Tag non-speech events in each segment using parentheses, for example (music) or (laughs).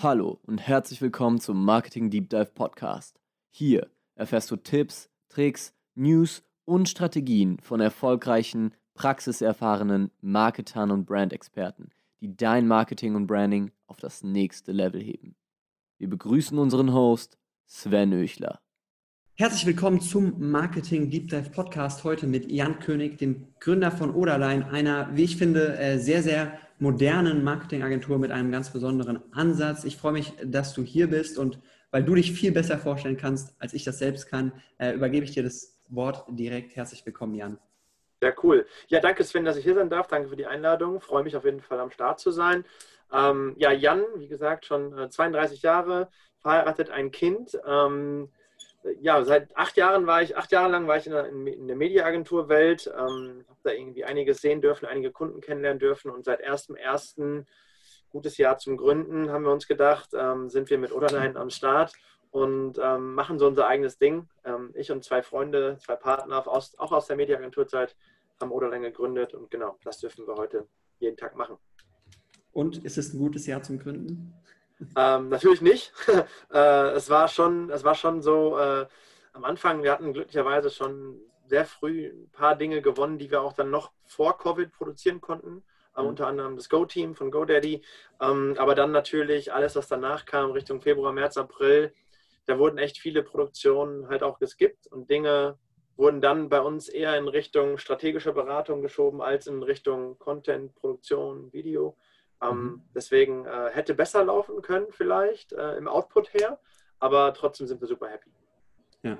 Hallo und herzlich willkommen zum Marketing Deep Dive Podcast. Hier erfährst du Tipps, Tricks, News und Strategien von erfolgreichen, praxiserfahrenen Marketern und Brandexperten, die dein Marketing und Branding auf das nächste Level heben. Wir begrüßen unseren Host Sven Öchler. Herzlich willkommen zum Marketing Deep Dive Podcast heute mit Jan König, dem Gründer von Oderline, einer, wie ich finde, äh, sehr, sehr modernen Marketingagentur mit einem ganz besonderen Ansatz. Ich freue mich, dass du hier bist und weil du dich viel besser vorstellen kannst, als ich das selbst kann, äh, übergebe ich dir das Wort direkt. Herzlich willkommen, Jan. Ja, cool. Ja, danke Sven, dass ich hier sein darf. Danke für die Einladung. Freue mich auf jeden Fall am Start zu sein. Ähm, ja, Jan, wie gesagt, schon äh, 32 Jahre, verheiratet, ein Kind. Ähm, ja, seit acht Jahren war ich, acht Jahre lang war ich in der, in der Mediaagenturwelt, ähm, habe da irgendwie einiges sehen dürfen, einige Kunden kennenlernen dürfen und seit 1.1. gutes Jahr zum Gründen, haben wir uns gedacht, ähm, sind wir mit Oderline am Start und ähm, machen so unser eigenes Ding. Ähm, ich und zwei Freunde, zwei Partner, aus, auch aus der Mediaagenturzeit, haben Oderline gegründet und genau, das dürfen wir heute jeden Tag machen. Und ist es ein gutes Jahr zum Gründen? Ähm, natürlich nicht. (laughs) äh, es, war schon, es war schon so, äh, am Anfang, wir hatten glücklicherweise schon sehr früh ein paar Dinge gewonnen, die wir auch dann noch vor Covid produzieren konnten. Äh, mhm. Unter anderem das Go-Team von GoDaddy. Ähm, aber dann natürlich alles, was danach kam, Richtung Februar, März, April, da wurden echt viele Produktionen halt auch geskippt und Dinge wurden dann bei uns eher in Richtung strategische Beratung geschoben als in Richtung Content, Produktion, Video. Ähm, mhm. Deswegen äh, hätte besser laufen können vielleicht äh, im Output her, aber trotzdem sind wir super happy. Ja,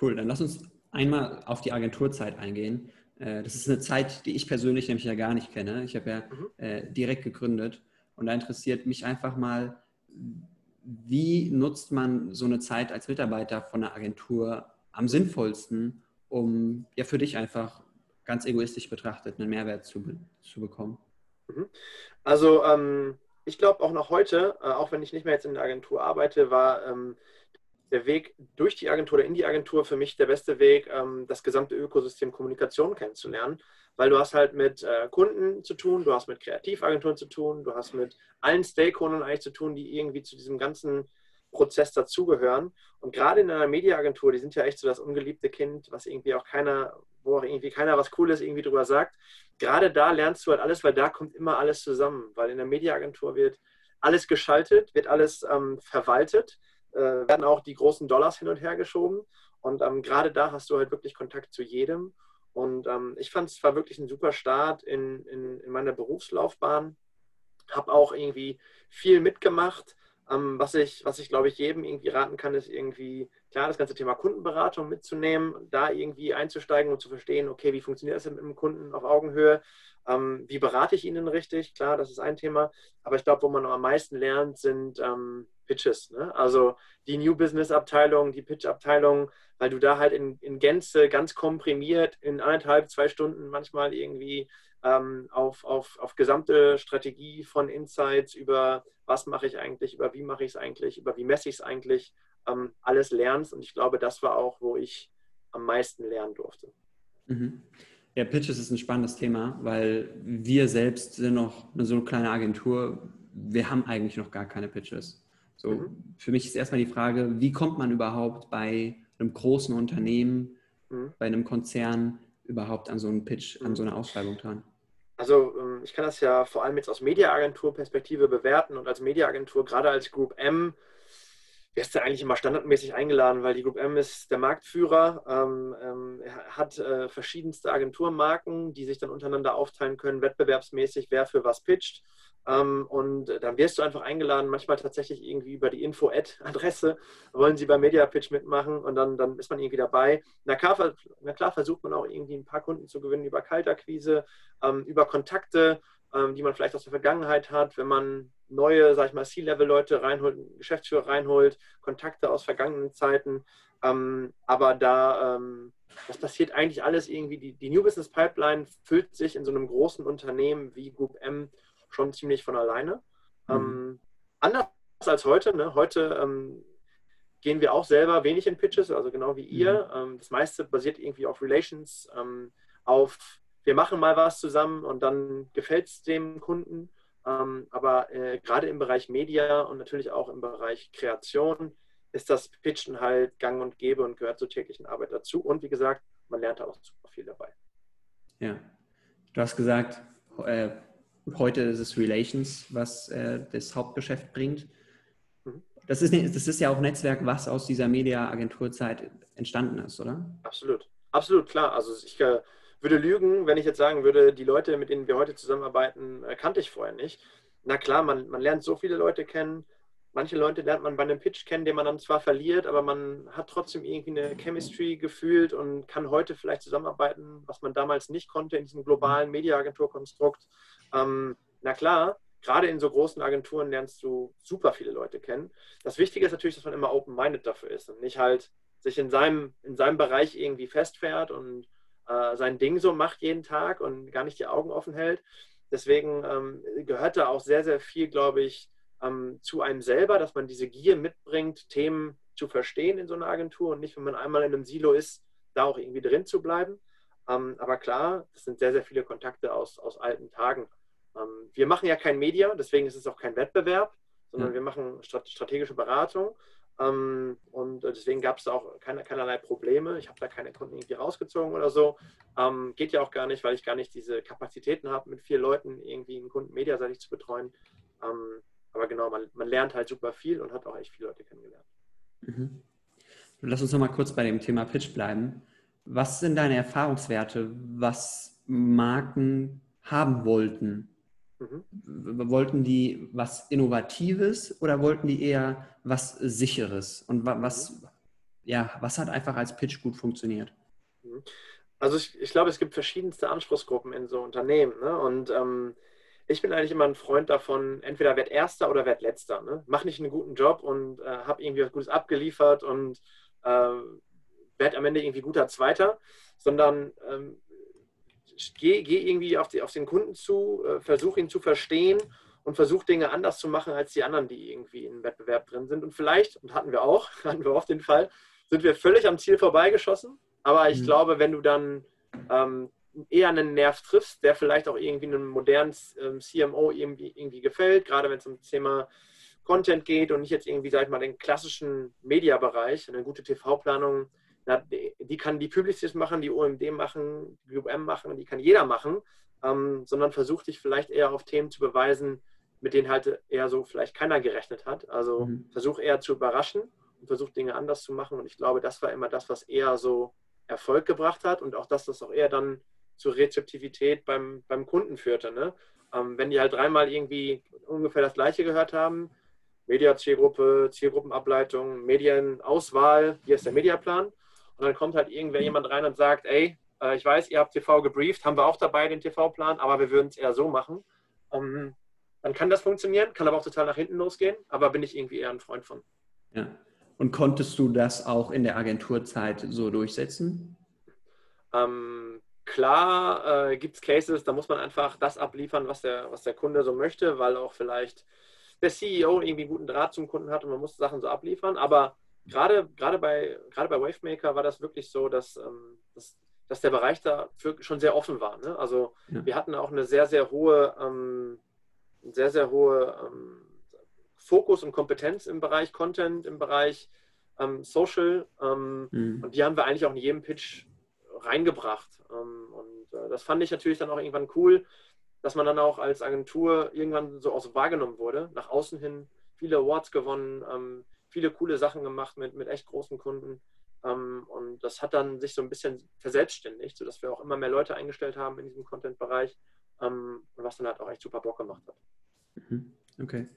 cool. Dann lass uns einmal auf die Agenturzeit eingehen. Äh, das ist eine Zeit, die ich persönlich nämlich ja gar nicht kenne. Ich habe ja mhm. Äh, direkt gegründet und da interessiert mich einfach mal, wie nutzt man so eine Zeit als Mitarbeiter von einer Agentur am sinnvollsten, um ja für dich einfach ganz egoistisch betrachtet einen Mehrwert zu, zu bekommen? Mhm. Also ähm, ich glaube auch noch heute, äh, auch wenn ich nicht mehr jetzt in der Agentur arbeite, war ähm, der Weg durch die Agentur oder in die Agentur für mich der beste Weg, ähm, das gesamte Ökosystem Kommunikation kennenzulernen, weil du hast halt mit äh, Kunden zu tun, du hast mit Kreativagenturen zu tun, du hast mit allen Stakeholdern eigentlich zu tun, die irgendwie zu diesem ganzen Prozess dazugehören. Und gerade in einer Mediaagentur, die sind ja echt so das ungeliebte Kind, was irgendwie auch keiner, wo auch irgendwie keiner was Cooles irgendwie drüber sagt. Gerade da lernst du halt alles, weil da kommt immer alles zusammen. Weil in der Mediaagentur wird alles geschaltet, wird alles ähm, verwaltet, äh, werden auch die großen Dollars hin und her geschoben. Und ähm, gerade da hast du halt wirklich Kontakt zu jedem. Und ähm, ich fand es war wirklich ein super Start in, in, in meiner Berufslaufbahn. Habe auch irgendwie viel mitgemacht ähm, was ich, was ich glaube ich jedem irgendwie raten kann, ist irgendwie, klar, das ganze Thema Kundenberatung mitzunehmen, da irgendwie einzusteigen und zu verstehen, okay, wie funktioniert das mit dem Kunden auf Augenhöhe? Ähm, wie berate ich ihn denn richtig? Klar, das ist ein Thema. Aber ich glaube, wo man am meisten lernt, sind ähm, Pitches. Ne? Also die New Business Abteilung, die Pitch Abteilung, weil du da halt in, in Gänze ganz komprimiert in anderthalb, zwei Stunden manchmal irgendwie ähm, auf, auf, auf gesamte Strategie von Insights über was mache ich eigentlich, über wie mache ich es eigentlich, über wie messe ich es eigentlich, ähm, alles lernst. Und ich glaube, das war auch, wo ich am meisten lernen durfte. Mhm. Ja, Pitches ist ein spannendes Thema, weil wir selbst sind noch eine so kleine Agentur. Wir haben eigentlich noch gar keine Pitches. So, mhm. Für mich ist erstmal die Frage, wie kommt man überhaupt bei einem großen Unternehmen, mhm. bei einem Konzern überhaupt an so einen Pitch, an so eine Ausschreibung dran? Also ähm, ich kann das ja vor allem jetzt aus Mediaagentur-Perspektive bewerten und als Mediaagentur, gerade als Group M, wirst du eigentlich immer standardmäßig eingeladen, weil die Group M ist der Marktführer, ähm, ähm, hat äh, verschiedenste Agenturmarken, die sich dann untereinander aufteilen können, wettbewerbsmäßig, wer für was pitcht. Ähm, und dann wirst du einfach eingeladen, manchmal tatsächlich irgendwie über die Info-Ad-Adresse, wollen sie beim Media-Pitch mitmachen und dann, dann ist man irgendwie dabei. Na klar, na klar, versucht man auch irgendwie ein paar Kunden zu gewinnen über Kaltakquise, ähm, über Kontakte, ähm, die man vielleicht aus der Vergangenheit hat, wenn man neue, sag ich mal, C-Level-Leute reinholt, Geschäftsführer reinholt, Kontakte aus vergangenen Zeiten. Aber da, das passiert eigentlich alles irgendwie, die, die New Business Pipeline füllt sich in so einem großen Unternehmen wie Group M schon ziemlich von alleine. Mhm. Ähm, anders als heute. Ne? Heute ähm, gehen wir auch selber wenig in Pitches, also genau wie ihr. Mhm. Ähm, das meiste basiert irgendwie auf Relations, ähm, auf wir machen mal was zusammen und dann gefällt es dem Kunden. Ähm, aber äh, gerade im Bereich Media und natürlich auch im Bereich Kreation ist das Pitchen halt gang und gäbe und gehört zur täglichen Arbeit dazu. Und wie gesagt, man lernt da auch super viel dabei. Ja, du hast gesagt, äh, heute ist es Relations, was äh, das Hauptgeschäft bringt. Mhm. Das ist, das ist ja auch Netzwerk, was aus dieser Media-Agenturzeit entstanden ist, oder? Absolut. Absolut, klar. Also ich äh, würde lügen, wenn ich jetzt sagen würde, die Leute, mit denen wir heute zusammenarbeiten, äh, kannte ich vorher nicht. Na klar, man, man lernt so viele Leute kennen. Manche Leute lernt man bei einem Pitch kennen, den man dann zwar verliert, aber man hat trotzdem irgendwie eine Chemistry gefühlt und kann heute vielleicht zusammenarbeiten, was man damals nicht konnte in diesem globalen Mediaagenturkonstrukt. Ähm, na klar, gerade in so großen Agenturen lernst du super viele Leute kennen. Das Wichtige ist natürlich, dass man immer open-minded dafür ist und nicht halt sich in seinem, in seinem Bereich irgendwie festfährt und äh, sein Ding so macht jeden Tag und gar nicht die Augen offen hält. Deswegen ähm, gehört da auch sehr, sehr viel, glaube ich, ähm, zu einem selber, dass man diese Gier mitbringt, Themen zu verstehen in so einer Agentur und nicht, wenn man einmal in einem Silo ist, da auch irgendwie drin zu bleiben. Ähm, aber klar, das sind sehr, sehr viele Kontakte aus, aus alten Tagen. Ähm, wir machen ja kein Media, deswegen ist es auch kein Wettbewerb, sondern ja. wir machen strategische Beratung. Ähm, und deswegen gab es auch keine, keinerlei Probleme. Ich habe da keine Kunden irgendwie rausgezogen oder so. Ähm, geht ja auch gar nicht, weil ich gar nicht diese Kapazitäten habe, mit vier Leuten irgendwie einen Kunden mediaseitig zu betreuen. Aber genau, man, man, lernt halt super viel und hat auch echt viele Leute kennengelernt. Mhm. Lass uns noch mal kurz bei dem Thema Pitch bleiben. Was sind deine Erfahrungswerte, was Marken haben wollten Mhm. Wollten die was Innovatives oder wollten die eher was Sicheres? Und was, mhm. ja, was hat einfach als Pitch gut funktioniert? Mhm. Also ich, ich glaube, es gibt verschiedenste Anspruchsgruppen in so Unternehmen. Ne? Und ähm, ich bin eigentlich immer ein Freund davon, entweder werd Erster oder werd Letzter. Ne? Mach nicht einen guten Job und äh, hab irgendwie was Gutes abgeliefert und äh, werd am Ende irgendwie guter Zweiter, sondern ähm, geh, geh irgendwie auf, die, auf, den Kunden zu, äh, versuch ihn zu verstehen und versuch Dinge anders zu machen als die anderen, die irgendwie im Wettbewerb drin sind. Und vielleicht, und hatten wir auch, (laughs) hatten wir oft den Fall, sind wir völlig am Ziel vorbeigeschossen. Aber ich mhm. glaube, wenn du dann ähm, eher einen Nerv triffst, der vielleicht auch irgendwie einem modernen ähm, CMO irgendwie, irgendwie gefällt, gerade wenn es um das Thema Content geht und nicht jetzt irgendwie, sag ich mal, den klassischen Mediabereich, eine gute TV-Planung na, die kann die Publicis machen, die OMD machen, die UM machen, die kann jeder machen, ähm, sondern versucht dich vielleicht eher auf Themen zu beweisen, mit denen halt eher so vielleicht keiner gerechnet hat. Also mhm. versuch eher zu überraschen und versuch Dinge anders zu machen. Und ich glaube, das war immer das, was eher so Erfolg gebracht hat und auch das, das auch eher dann zur Rezeptivität beim, beim Kunden führte. Ne? Ähm, wenn die halt dreimal irgendwie ungefähr das Gleiche gehört haben, Media-Zielgruppe, Zielgruppenableitung, Medienauswahl, hier ist der Mediaplan, und dann kommt halt irgendwer jemand rein und sagt, ey, äh, ich weiß, ihr habt TV gebrieft, haben wir auch dabei den TV-Plan, aber wir würden es eher so machen. Um, dann kann das funktionieren, kann aber auch total nach hinten losgehen, aber bin ich irgendwie eher ein Freund von. Ja. Und konntest du das auch in der Agenturzeit so durchsetzen? Ähm, klar äh, gibt es Cases, da muss man einfach das abliefern, was der, was der Kunde so möchte, weil auch vielleicht der CEO irgendwie einen guten Draht zum Kunden hat und man muss Sachen so abliefern. Aber gerade, gerade, bei, gerade bei Wavemaker war das wirklich so, dass, ähm, dass, dass der Bereich da schon sehr offen war. Ne? Also ja. wir hatten auch eine sehr, sehr hohe, ähm, sehr, sehr hohe ähm, Fokus und Kompetenz im Bereich Content, im Bereich ähm, Social. Ähm, mhm. Und die haben wir eigentlich auch in jedem Pitch reingebracht. Ähm, und äh, das fand ich natürlich dann auch irgendwann cool, dass man dann auch als Agentur irgendwann so auch so wahrgenommen wurde, nach außen hin viele Awards gewonnen, viele coole Sachen gemacht mit, mit echt großen Kunden. Ähm, und das hat dann sich so ein bisschen verselbstständigt, sodass wir auch immer mehr Leute eingestellt haben in diesem Content-Bereich, ähm, was dann halt auch echt super Bock gemacht hat. Mhm. Okay.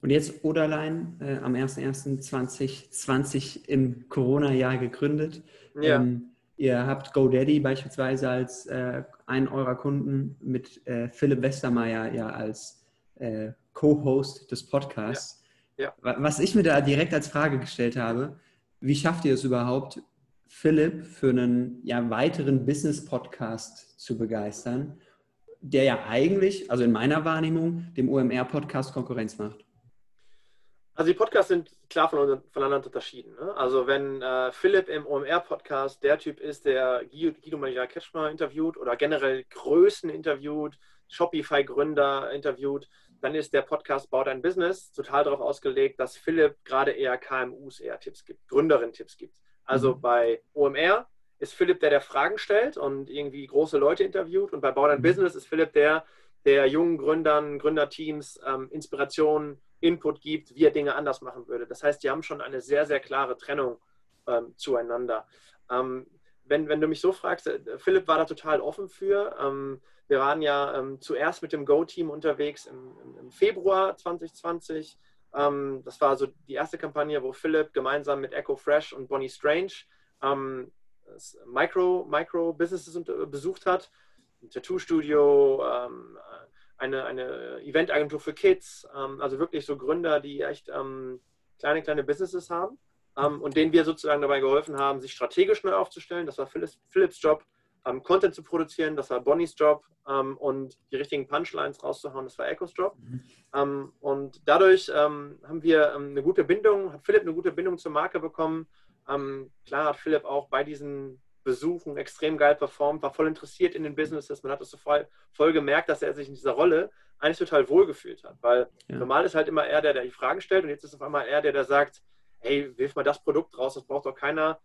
Und jetzt Oderlein äh, am 01.01.2020 im Corona-Jahr gegründet. Ja. Ähm, ihr habt GoDaddy beispielsweise als äh, einen eurer Kunden mit äh, Philipp Westermeier ja als äh, Co-Host des Podcasts. Ja. Ja. Was ich mir da direkt als Frage gestellt habe, wie schafft ihr es überhaupt, Philipp für einen ja, weiteren Business-Podcast zu begeistern, der ja eigentlich, also in meiner Wahrnehmung, dem OMR-Podcast Konkurrenz macht? Also die Podcasts sind klar von, voneinander unterschieden. Ne? Also wenn äh, Philipp im OMR-Podcast der Typ ist, der Guido Maria Ketschmer interviewt oder generell Größen interviewt, Shopify-Gründer interviewt, dann ist der Podcast Bau dein Business total darauf ausgelegt, dass Philipp gerade eher KMUs eher Tipps gibt, Gründerin-Tipps gibt. Also mhm. bei OMR ist Philipp der, der Fragen stellt und irgendwie große Leute interviewt. Und bei Bau dein mhm. Business ist Philipp der, der jungen Gründern, Gründerteams ähm, Inspiration, Input gibt, wie er Dinge anders machen würde. Das heißt, die haben schon eine sehr, sehr klare Trennung ähm, zueinander. Ähm, wenn, wenn du mich so fragst, äh, Philipp war da total offen für. Ähm, wir waren ja ähm, zuerst mit dem Go-Team unterwegs im, im, Februar 2020. Ähm, das war so die erste Kampagne, wo Philipp gemeinsam mit Echo Fresh und Bonnie Strange ähm, Micro, Micro Businesses besucht hat. Ein Tattoo-Studio, ähm, eine, eine Eventagentur für Kids, ähm, also wirklich so Gründer, die echt ähm, kleine, kleine Businesses haben ähm, und denen wir sozusagen dabei geholfen haben, sich strategisch neu aufzustellen. Das war Philips, Philips Job, ähm, Content zu produzieren, das war Bonnies Job ähm, und die richtigen Punchlines rauszuhauen, das war Echos Job. Mhm. Ähm, und dadurch haben wir eine gute Bindung, hat Philipp eine gute Bindung zur Marke bekommen. klar hat Philipp auch bei diesen Besuchen extrem geil performt, war voll interessiert in den Businesses. Man hat es so voll, voll gemerkt, dass er sich in dieser Rolle eigentlich total wohl gefühlt hat. Weil ja. normal ist halt immer er, der, der die Fragen stellt und jetzt ist auf einmal er, der, der sagt, hey, wirf mal das Produkt raus, das braucht doch keiner,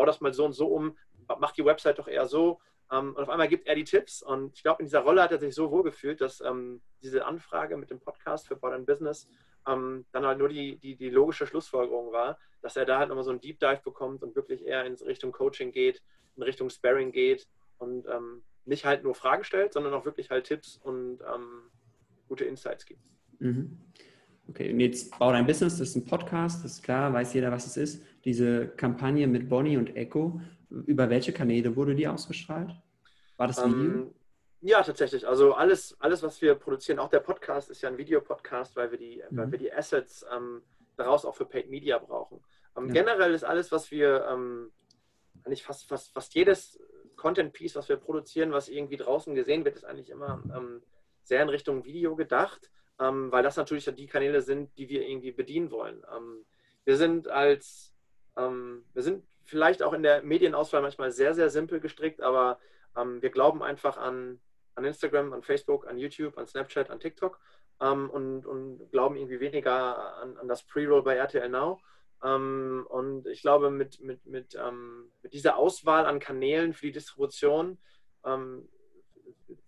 bau das mal so und so um, mach die Website doch eher so. Ähm, und auf einmal gibt er die Tipps und ich glaube, in dieser Rolle hat er sich so wohl gefühlt, dass ähm, diese Anfrage mit dem Podcast für Modern Business ähm, dann halt nur die, die, die logische Schlussfolgerung war, dass er da halt nochmal so einen Deep Dive bekommt und wirklich eher in Richtung Coaching geht, in Richtung Sparring geht und ähm, nicht halt nur Fragen stellt, sondern auch wirklich halt Tipps und ähm, gute Insights gibt. Mhm. Okay, und jetzt Bau dein Business, das ist ein Podcast, das ist klar, weiß jeder, was es ist. Diese Kampagne mit Bonnie und Echo, über welche Kanäle wurde die ausgestrahlt? War das Video? Ähm, ja, tatsächlich. Also alles, alles, was wir produzieren, auch der Podcast ist ja ein Videopodcast, weil wir die, mhm. weil wir die Assets ähm, daraus auch für Paid Media brauchen. Ähm, ja. Generell ist alles, was wir, ähm, eigentlich fast, fast, fast jedes Content-Piece, was wir produzieren, was irgendwie draußen gesehen wird, ist eigentlich immer ähm, sehr in Richtung Video gedacht ähm, weil das natürlich die Kanäle sind, die wir irgendwie bedienen wollen. Ähm, wir sind als, ähm, wir sind vielleicht auch in der Medienauswahl manchmal sehr, sehr simpel gestrickt, aber ähm, wir glauben einfach an, an Instagram, an Facebook, an YouTube, an Snapchat, an TikTok ähm, und, und glauben irgendwie weniger an, an das Pre-Roll bei RTL Now. Ähm, und ich glaube, mit, mit, mit, mit dieser Auswahl an Kanälen für die Distribution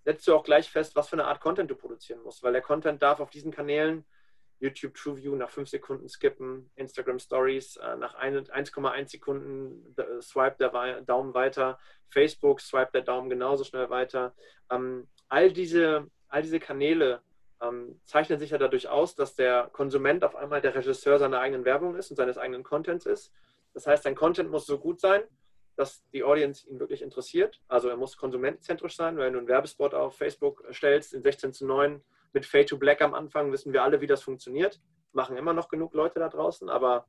setzt du auch gleich fest, was für eine Art Content du produzieren musst, weil der Content darf auf diesen Kanälen YouTube TrueView nach 5 Sekunden skippen, Instagram Stories äh, nach 1,1 Sekunden äh, swipe der Daumen weiter, Facebook swipe der Daumen genauso schnell weiter. Ähm, all, diese, all diese Kanäle ähm, zeichnen sich ja dadurch aus, dass der Konsument auf einmal der Regisseur seiner eigenen Werbung ist und seines eigenen Contents ist. Das heißt, dein Content muss so gut sein, dass die Audience ihn wirklich interessiert. Also er muss konsumentenzentrisch sein. Wenn du einen Werbespot auf Facebook stellst in 16 zu 9 mit Fade to Black am Anfang, wissen wir alle, wie das funktioniert. Machen immer noch genug Leute da draußen, aber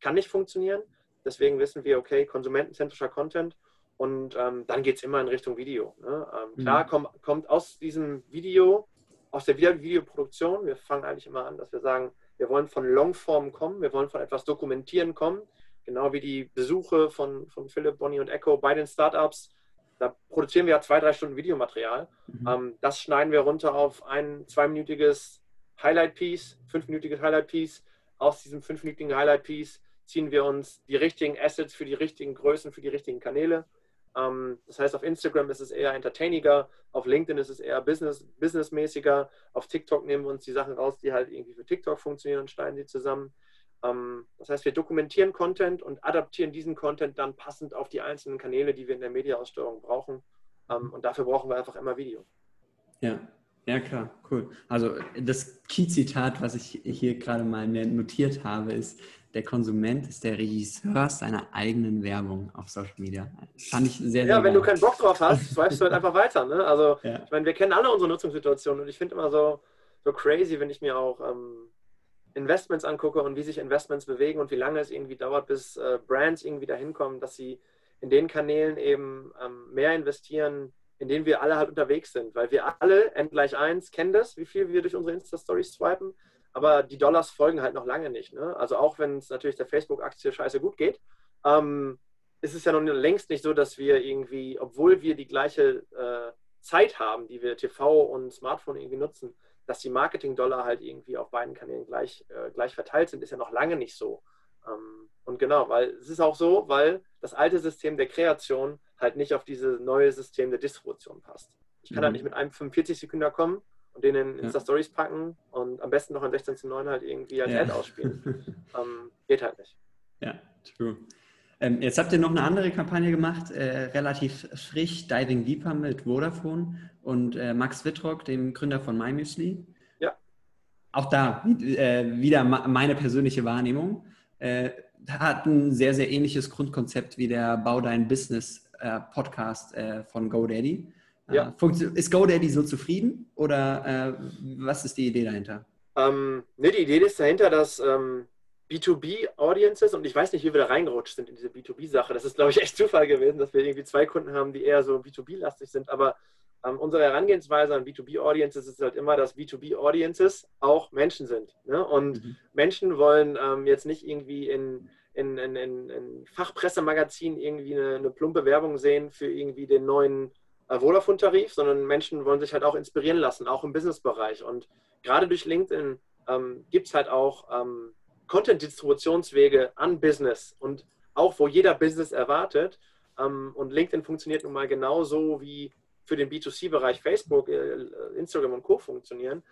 kann nicht funktionieren. Deswegen wissen wir, okay, konsumentenzentrischer Content und ähm, dann geht es immer in Richtung Video. Ne? Ähm, mhm. Klar komm, kommt aus diesem Video, aus der Videoproduktion, wir fangen eigentlich immer an, dass wir sagen, wir wollen von Longform kommen, wir wollen von etwas dokumentieren kommen, Genau wie die Besuche von, von Philipp, Bonnie und Echo bei den Startups. Da produzieren wir ja zwei, drei Stunden Videomaterial. Mhm. Ähm, das schneiden wir runter auf ein zweiminütiges Highlight-Piece, fünfminütiges Highlight-Piece. Aus diesem fünfminütigen Highlight-Piece ziehen wir uns die richtigen Assets für die richtigen Größen, für die richtigen Kanäle. Ähm, das heißt, auf Instagram ist es eher entertainiger, auf LinkedIn ist es eher business, businessmäßiger, auf TikTok nehmen wir uns die Sachen raus, die halt irgendwie für TikTok funktionieren und schneiden sie zusammen. Ähm, das heißt, wir dokumentieren Content und adaptieren diesen Content dann passend auf die einzelnen Kanäle, die wir in der Mediaaussteuerung brauchen. Ähm, und dafür brauchen wir einfach immer Video. Ja, ja klar, cool. Also das Key-Zitat, was ich hier gerade mal notiert habe, ist, der Konsument ist der Regisseur seiner eigenen Werbung auf Social Media. Fand ich sehr, sehr Ja, wenn geil. du keinen Bock drauf hast, swipest du halt einfach weiter. Ne? Also, ja. ich meine, wir kennen alle unsere Nutzungssituationen und ich finde immer so, so crazy, wenn ich mir auch ähm, Investments angucke und wie sich Investments bewegen und wie lange es irgendwie dauert, bis äh, Brands irgendwie dahin kommen, dass sie in den Kanälen eben ähm, mehr investieren, in denen wir alle halt unterwegs sind. Weil wir alle, N gleich 1, kennen das, wie viel wir durch unsere Insta-Stories swipen, aber die Dollars folgen halt noch lange nicht. Ne? Also auch wenn es natürlich der Facebook-Aktie scheiße gut geht, ähm, ist es ja noch längst nicht so, dass wir irgendwie, obwohl wir die gleiche äh, Zeit haben, die wir TV und Smartphone irgendwie nutzen, dass die Marketing-Dollar halt irgendwie auf beiden Kanälen gleich, äh, gleich verteilt sind, ist ja noch lange nicht so. Ähm, und genau, weil es ist auch so, weil das alte System der Kreation halt nicht auf dieses neue System der Distribution passt. Ich kann mhm. halt nicht mit einem 45 Sekunden kommen und den in Insta-Stories packen und am besten noch in 16 zu 9 halt irgendwie als ja. Ad ausspielen. (laughs) ähm, geht halt nicht. Ja, true. Ähm, jetzt habt ihr noch eine andere Kampagne gemacht, äh, relativ frisch, Diving Deeper mit Vodafone und äh, Max Wittrock, dem Gründer von MyMüsli. Ja. Auch da äh, wieder meine persönliche Wahrnehmung. Äh, hat ein sehr, sehr ähnliches Grundkonzept wie der Bau Dein Business äh, Podcast äh, von GoDaddy. Ja. ist GoDaddy so zufrieden oder was ist die Idee dahinter? Ähm, ne, die Idee ist dahinter, dass ähm, B2B-Audiences und ich weiß nicht, wie wir da reingerutscht sind in diese B2B-Sache. Das ist, glaube ich, echt Zufall gewesen, dass wir irgendwie zwei Kunden haben, die eher so B2B-lastig sind. Aber ähm, unsere Herangehensweise an B2B-Audiences ist halt immer, dass B2B-Audiences auch Menschen sind. Ne? Und mhm. Menschen wollen ähm, jetzt nicht irgendwie in, in, in, in, in Fachpressemagazinen irgendwie eine, eine, plumpe Werbung sehen für irgendwie den neuen äh, Vodafone-Tarif, sondern Menschen wollen sich halt auch inspirieren lassen, auch im Business-Bereich. Und gerade durch LinkedIn ähm, gibt es halt auch ähm, Content-Distributionswege an Business und auch wo jeder Business erwartet. Ähm, und LinkedIn funktioniert nun mal genauso wie für den B2C-Bereich Facebook, äh, Instagram und Co. funktionieren.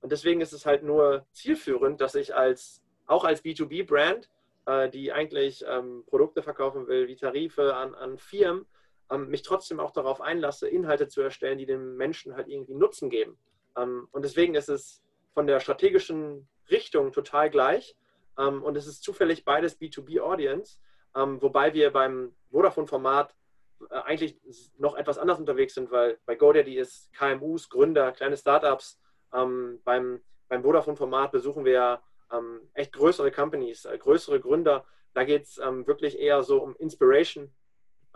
Und deswegen ist es halt nur zielführend, dass ich als auch als B2B-Brand, äh, die eigentlich ähm, Produkte verkaufen will, wie Tarife an, an Firmen, ähm, mich trotzdem auch darauf einlasse, Inhalte zu erstellen, die den Menschen halt irgendwie Nutzen geben. Und deswegen ist es von der strategischen Richtung total gleich. Ähm, und es ist zufällig beides B2B-Audience, ähm, wobei wir beim Vodafone-Format äh, eigentlich noch etwas anders unterwegs sind, weil bei GoDaddy ist KMUs, Gründer, kleine Startups. Ähm, beim, beim Vodafone-Format besuchen wir ähm, echt größere Companies, äh, größere Gründer. Da geht es ähm, wirklich eher so um Inspiration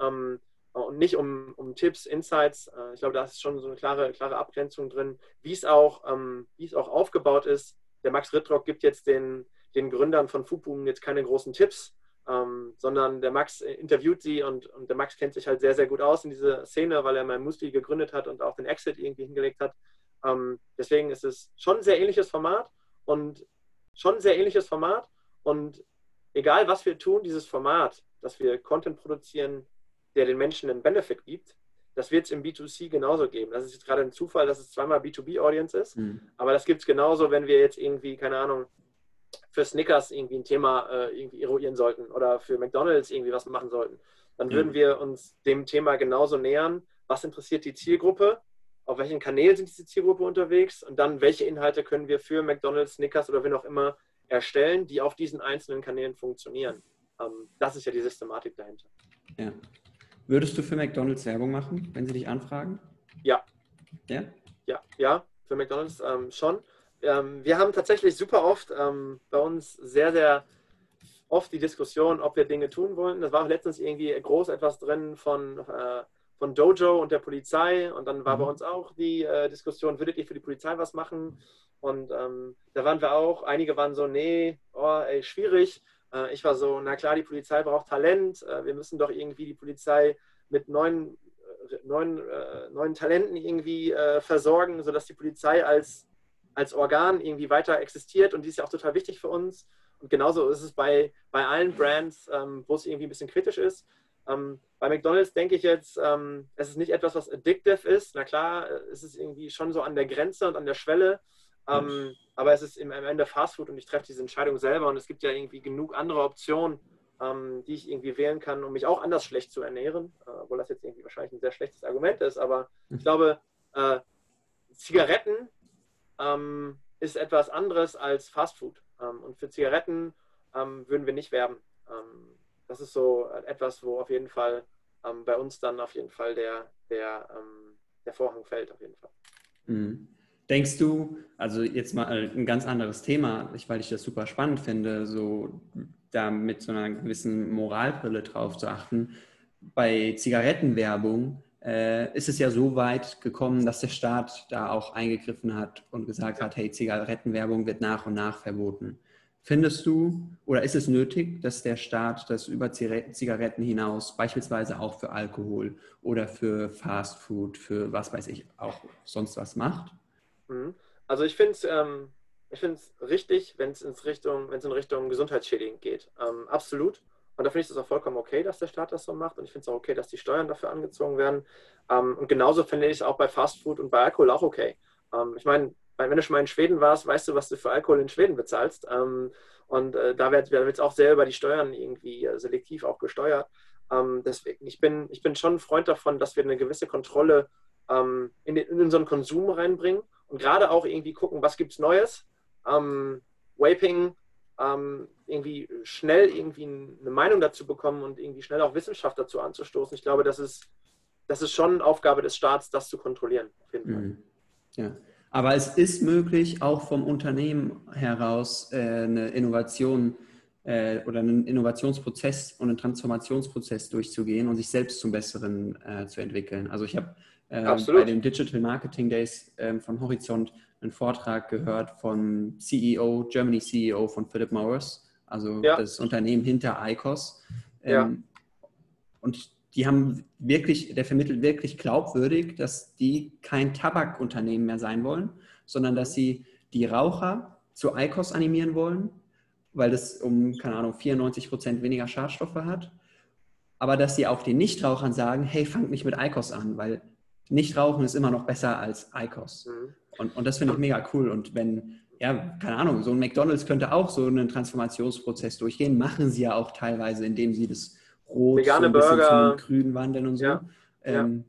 ähm, und nicht um, um Tipps, Insights. Äh, ich glaube, da ist schon so eine klare, klare Abgrenzung drin, wie es wie es auch aufgebaut ist. Der Max Rittrock gibt jetzt den, den Gründern von Fupum jetzt keine großen Tipps, ähm, sondern der Max interviewt sie und, und der Max kennt sich halt sehr, sehr gut aus in dieser Szene, weil er mal Musli gegründet hat und auch den Exit irgendwie hingelegt hat. Ähm, deswegen ist es schon ein sehr ähnliches Format und schon ein sehr ähnliches Format und egal was wir tun, dieses Format, dass wir Content produzieren, der den Menschen einen Benefit gibt, das wird es im B2C genauso geben. Das ist jetzt gerade ein Zufall, dass es zweimal B2B-Audience ist, mhm. aber das gibt es genauso, wenn wir jetzt irgendwie, keine Ahnung, für Snickers irgendwie ein Thema äh, irgendwie eruieren sollten oder für McDonalds irgendwie was machen sollten, dann würden mhm. wir uns dem Thema genauso nähern. Was interessiert die Zielgruppe? Auf welchen Kanälen sind diese Zielgruppe unterwegs? Und dann, welche Inhalte können wir für McDonalds, Snickers oder wen auch immer erstellen, die auf diesen einzelnen Kanälen funktionieren? Ähm, das ist ja die Systematik dahinter. Ja. Würdest du für McDonalds Werbung machen, wenn sie dich anfragen? Ja. Ja? Ja, ja, für McDonalds ähm, schon ähm, wir haben tatsächlich super oft ähm, bei uns sehr, sehr oft die Diskussion, ob wir Dinge tun wollen. Das war auch letztens irgendwie groß etwas drin von, äh, von Dojo und der Polizei. Und dann war mhm. bei uns auch die äh, Diskussion, würdet ihr für die Polizei was machen? Und ähm, da waren wir auch, einige waren so, nee, oh, ey, schwierig. Äh, ich war so, na klar, die Polizei braucht Talent. Äh, wir müssen doch irgendwie die Polizei mit neuen, äh, neuen, äh, neuen Talenten irgendwie versorgen, sodass die Polizei als als Organ irgendwie weiter existiert und die ist ja auch total wichtig für uns. Und genauso ist es bei, bei allen Brands, ähm, wo es irgendwie ein bisschen kritisch ist. Ähm, bei McDonald's denke ich jetzt, ähm, es ist nicht etwas, was addictive ist. Na klar, äh, es ist irgendwie schon so an der Grenze und an der Schwelle. Mhm. Aber es ist im, am Ende Fastfood und ich treffe diese Entscheidung selber. Und es gibt ja irgendwie genug andere Optionen, ähm, die ich irgendwie wählen kann, um mich auch anders schlecht zu ernähren. Äh, obwohl das jetzt irgendwie wahrscheinlich ein sehr schlechtes Argument ist. Aber ich glaube, äh, Zigaretten ähm, ist etwas anderes als Fastfood. Ähm, und für Zigaretten ähm, würden wir nicht werben. Ähm, das ist so etwas, wo auf jeden Fall ähm, bei uns dann auf jeden Fall der, der, der Vorhang fällt, auf jeden Fall. Mhm. Denkst du, also jetzt mal ein ganz anderes Thema, weil ich das super spannend finde, so da mit so einer gewissen Moralbrille drauf zu achten. Bei Zigarettenwerbung äh, ist es ja so weit gekommen, dass der Staat da auch eingegriffen hat und gesagt hat, hey, Zigarettenwerbung wird nach und nach verboten. Findest du oder ist es nötig, dass der Staat das über Zigaretten hinaus beispielsweise auch für Alkohol oder für Fastfood, für was weiß ich, auch sonst was macht? Mhm. Also ich finde es ähm, richtig, wenn es in Richtung, in Richtung Gesundheitsschädigung geht. Ähm, absolut. Und da finde ich es auch vollkommen okay, dass der Staat das so macht. Und ich finde es auch okay, dass die Steuern dafür angezogen werden. Ähm, und genauso finde ich es auch bei Fastfood und bei Alkohol auch okay. Ähm, ich meine, wenn du schon mal in Schweden warst, weißt du, was du für Alkohol in Schweden bezahlst. Ähm, und äh, da wird es auch sehr über die Steuern irgendwie äh, selektiv auch gesteuert. Ähm, deswegen, ich bin, ich bin schon ein Freund davon, dass wir eine gewisse Kontrolle ähm, in, den, in unseren Konsum reinbringen und gerade auch irgendwie gucken, was gibt es Neues. Ähm, Vaping, ähm, irgendwie schnell irgendwie eine Meinung dazu bekommen und irgendwie schnell auch Wissenschaft dazu anzustoßen. Ich glaube, das ist, das ist schon Aufgabe des Staats, das zu kontrollieren. Auf jeden Fall. Mhm. Ja. Aber es ist möglich, auch vom Unternehmen heraus äh, eine Innovation äh, oder einen Innovationsprozess und einen Transformationsprozess durchzugehen und sich selbst zum Besseren äh, zu entwickeln. Also ich habe äh, bei den Digital Marketing Days ähm, von Horizont einen Vortrag gehört vom CEO, Germany CEO von Philip Morris, also ja. das Unternehmen hinter ICOS. Ähm, ja. Und die haben wirklich, der vermittelt wirklich glaubwürdig, dass die kein Tabakunternehmen mehr sein wollen, sondern dass sie die Raucher zu ICOS animieren wollen, weil das um, keine Ahnung, 94 Prozent weniger Schadstoffe hat. Aber dass sie auch den Nichtrauchern sagen, hey, fangt nicht mit ICOS an, weil Nichtrauchen ist immer noch besser als ICOS. Mhm. Und, und das finde ich mega cool. Und wenn, ja, keine Ahnung, so ein McDonalds könnte auch so einen Transformationsprozess durchgehen, machen sie ja auch teilweise, indem sie das Rot Vegane so Burger. zum Grün wandeln und so. Ja. Ähm, ja.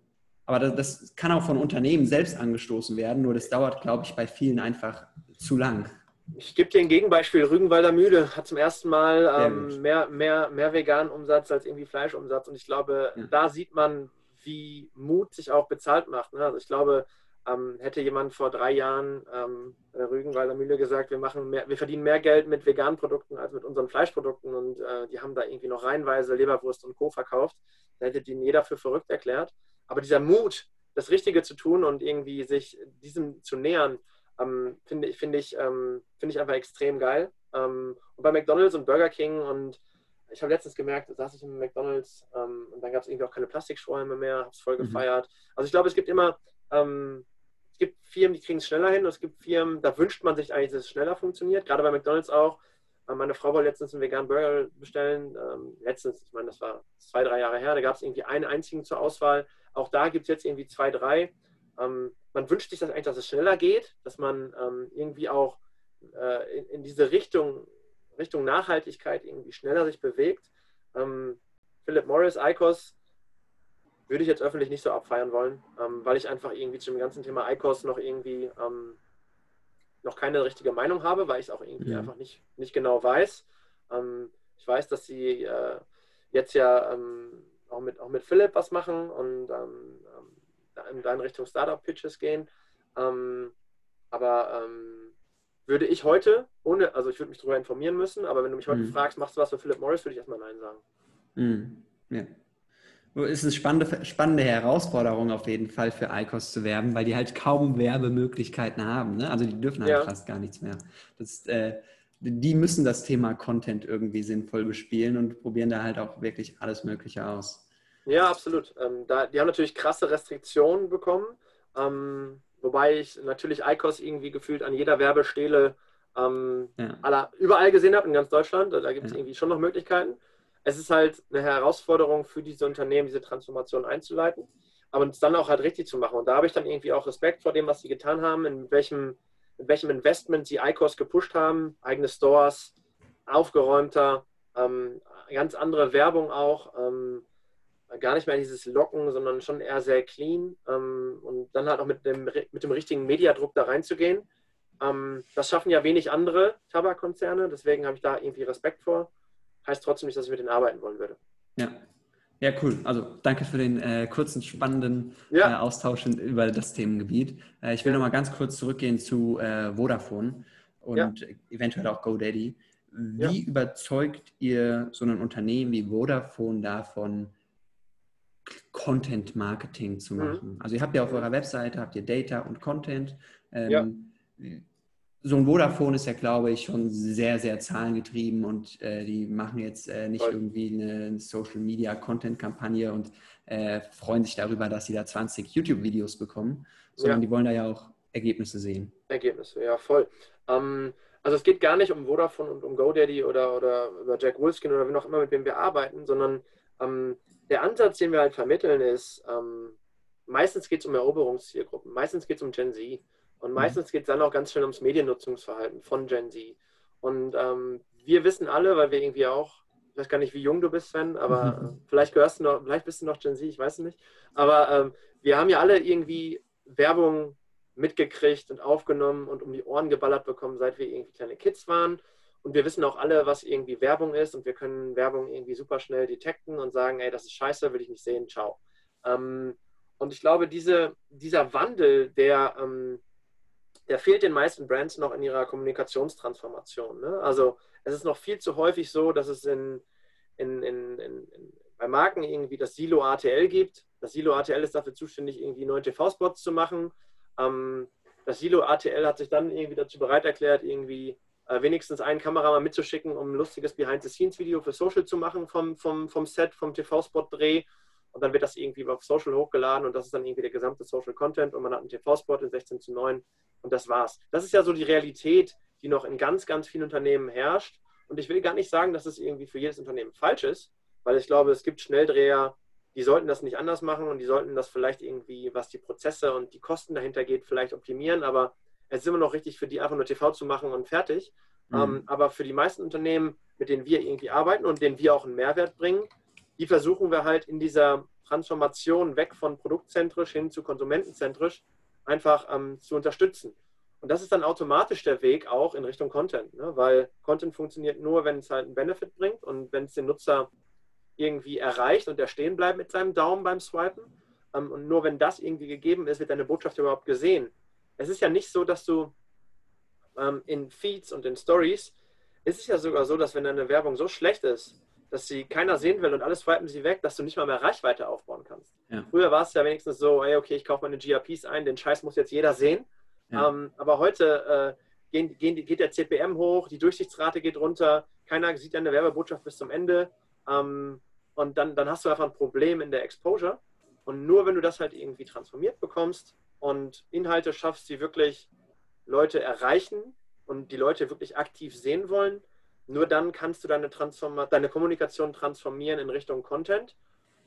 Aber das, das, kann auch von Unternehmen selbst angestoßen werden, nur das dauert, glaube ich, bei vielen einfach zu lang. Ich gebe dir ein Gegenbeispiel. Rügenwalder Mühle hat zum ersten Mal ähm, mehr, mehr, mehr veganen Umsatz als irgendwie Fleischumsatz. Und ich glaube, ja. da sieht man, wie Mut sich auch bezahlt macht. Ne? Also ich glaube, ähm, hätte jemand vor drei Jahren ähm, der Rügenwalder Mühle gesagt, wir, machen mehr, wir verdienen mehr Geld mit veganen Produkten als mit unseren Fleischprodukten und äh, die haben da irgendwie noch reihenweise Leberwurst und Co. verkauft, dann hätte den jeder für verrückt erklärt. Aber dieser Mut, das Richtige zu tun und irgendwie sich diesem zu nähern, ähm, finde find ich, ähm, find ich einfach extrem geil. Ähm, und bei McDonalds und Burger King und ich habe letztens gemerkt, da saß ich im McDonalds ähm, und dann gab es irgendwie auch keine Plastikstrohhalme mehr, habe es voll mhm. gefeiert. Mhm. Also ich glaube, es gibt immer ähm, Firmen, die kriegen es schneller hin und es gibt Firmen, da wünscht man sich eigentlich, dass es schneller funktioniert. Gerade bei McDonalds auch. Äh, meine Frau wollte letztens einen veganen Burger bestellen. Ähm, letztens, ich meine, das war zwei, drei Jahre her, da gab es irgendwie einen einzigen zur Auswahl. Auch da gibt es jetzt irgendwie zwei, drei. Ähm, man wünscht sich das eigentlich, dass es schneller geht, dass man ähm, irgendwie auch äh, in, in, diese Richtung, Richtung Nachhaltigkeit irgendwie schneller sich bewegt. Ähm, Philip Morris, ICOS, würde ich jetzt öffentlich nicht so abfeiern wollen, ähm, weil ich einfach irgendwie zum ganzen Thema ICOS noch irgendwie ähm, noch keine richtige Meinung habe, weil ich es auch irgendwie ja. einfach nicht, nicht genau weiß. Ähm, ich weiß, dass sie äh, jetzt ja ähm, auch, mit, auch mit Philipp was machen und ähm, ähm, in Richtung Startup-Pitches gehen. aber würde ich heute, ohne, also ich würde mich darüber informieren müssen, aber wenn du mich heute mhm. fragst, machst du was für Philip Morris, würde ich erstmal Nein sagen. Mhm. Ja ist eine spannende, spannende Herausforderung auf jeden Fall für ICOS zu werben, weil die halt kaum Werbemöglichkeiten haben. Ne? Also die dürfen halt ja. fast gar nichts mehr. Das, äh, die müssen das Thema Content irgendwie sinnvoll bespielen und probieren da halt auch wirklich alles Mögliche aus. Ja, absolut. Ähm, da, die haben natürlich krasse Restriktionen bekommen, ähm, wobei ich natürlich ICOS irgendwie gefühlt an jeder Werbestele ähm, ja. aller, überall gesehen habe in ganz Deutschland. Da gibt es ja. irgendwie schon noch Möglichkeiten es ist halt eine Herausforderung für diese Unternehmen, diese Transformation einzuleiten, aber es dann auch halt richtig zu machen. Und da habe ich dann irgendwie auch Respekt vor dem, was sie getan haben, in welchem, in welchem Investment sie ICOS gepusht haben, eigene Stores, aufgeräumter, ähm, ganz andere Werbung auch. Ähm, gar nicht mehr dieses Locken, sondern schon eher sehr clean ähm, und dann halt auch mit dem, mit dem richtigen Mediadruck da reinzugehen. Ähm, das schaffen ja wenig andere Tabakkonzerne, deswegen habe ich da irgendwie Respekt vor heißt trotzdem nicht, dass ich mit denen arbeiten wollen würde. Ja. Ja, cool. Also danke für den äh, kurzen, spannenden ja. äh, Austausch über das Themengebiet. Äh, ich will ja. noch mal ganz kurz zurückgehen zu äh, Vodafone und ja. eventuell auch GoDaddy. Wie überzeugt ihr so ein Unternehmen wie Vodafone davon, Content Marketing zu mhm. machen? Mhm. Also ihr habt ja auf eurer Webseite, habt ihr Data und Content. Ähm, so ein Vodafone ist ja, glaube ich, schon sehr, sehr zahlengetrieben und äh, die machen jetzt äh, nicht irgendwie eine Social Media Content Kampagne und äh, freuen sich darüber, dass sie da 20 YouTube-Videos bekommen, sondern ja. die wollen da ja auch Ergebnisse sehen. Ergebnisse, ja, voll. Ähm, also es geht gar nicht um Vodafone und um GoDaddy oder, oder über Jack Wolfskin oder wie auch immer, mit wem wir arbeiten, sondern ähm, der Ansatz, den wir halt vermitteln, ist, ähm, meistens geht es um Eroberungszielgruppen, meistens geht es um Gen Z und meistens geht es dann auch ganz schön ums Mediennutzungsverhalten von Gen Z. Und ähm, wir wissen alle, weil wir irgendwie auch, ich weiß gar nicht, wie jung du bist, Sven, aber mhm. (laughs) vielleicht gehörst du noch, vielleicht bist du noch Gen Z, ich weiß es nicht. Aber ähm, wir haben ja alle irgendwie Werbung mitgekriegt und aufgenommen und um die Ohren geballert bekommen, seit wir irgendwie kleine Kids waren. Und wir wissen auch alle, was irgendwie Werbung ist und wir können Werbung irgendwie super schnell detekten und sagen, ey, das ist scheiße, will ich nicht sehen, ciao. Ähm, und ich glaube, diese, dieser Wandel, der, ähm, der fehlt den meisten Brands noch in ihrer Kommunikationstransformation. Ne? Also es ist noch viel zu häufig so, dass es in, in, in, in, bei Marken irgendwie das Silo ATL gibt. Das Silo ATL ist dafür zuständig, irgendwie neue TV-Spots zu machen. Ähm, das Silo ATL hat sich dann irgendwie dazu bereit erklärt, irgendwie äh, wenigstens einen Kameramann mitzuschicken, um ein lustiges Behind-the-Scenes-Video für Social zu machen vom, vom, vom Set, vom TV-Spot-Dreh. Und dann wird das irgendwie auf Social hochgeladen und das ist dann irgendwie der gesamte Social Content und man hat einen TV-Spot in 16 zu 9 und das war's. Das ist ja so die Realität, die noch in ganz, ganz vielen Unternehmen herrscht. Und ich will gar nicht sagen, dass es irgendwie für jedes Unternehmen falsch ist, weil ich glaube, es gibt Schnelldreher, die sollten das nicht anders machen und die sollten das vielleicht irgendwie, was die Prozesse und die Kosten dahinter geht, vielleicht optimieren. Aber es ist immer noch richtig für die einfach nur TV zu machen und fertig. Mhm. Ähm, aber für die meisten Unternehmen, mit denen wir irgendwie arbeiten und denen wir auch einen Mehrwert bringen, die versuchen wir halt in dieser Transformation weg von produktzentrisch hin zu konsumentenzentrisch einfach ähm, zu unterstützen. Und das ist dann automatisch der Weg auch in Richtung Content, ne? weil Content funktioniert nur, wenn es halt einen Benefit bringt und wenn es den Nutzer irgendwie erreicht und er stehen bleibt mit seinem Daumen beim Swipen. Ähm, und nur wenn das irgendwie gegeben ist, wird deine Botschaft überhaupt gesehen. Es ist ja nicht so, dass du ähm, in Feeds und in Stories, ist es ja sogar so, dass wenn deine Werbung so schlecht ist, dass sie keiner sehen will und alles swipen sie weg, dass du nicht mal mehr Reichweite aufbauen kannst. Ja. Früher war es ja wenigstens so, ey, okay, ich kaufe meine GRPs ein, den Scheiß muss jetzt jeder sehen. Ja. Ähm, aber heute äh, gehen, gehen, geht der CPM hoch, die Durchsichtsrate geht runter, keiner sieht deine Werbebotschaft bis zum Ende. Ähm, und dann, dann hast du einfach ein Problem in der Exposure. Und nur wenn du das halt irgendwie transformiert bekommst und Inhalte schaffst, die wirklich Leute erreichen und die Leute wirklich aktiv sehen wollen, nur dann kannst du deine, Transform deine Kommunikation transformieren in Richtung Content.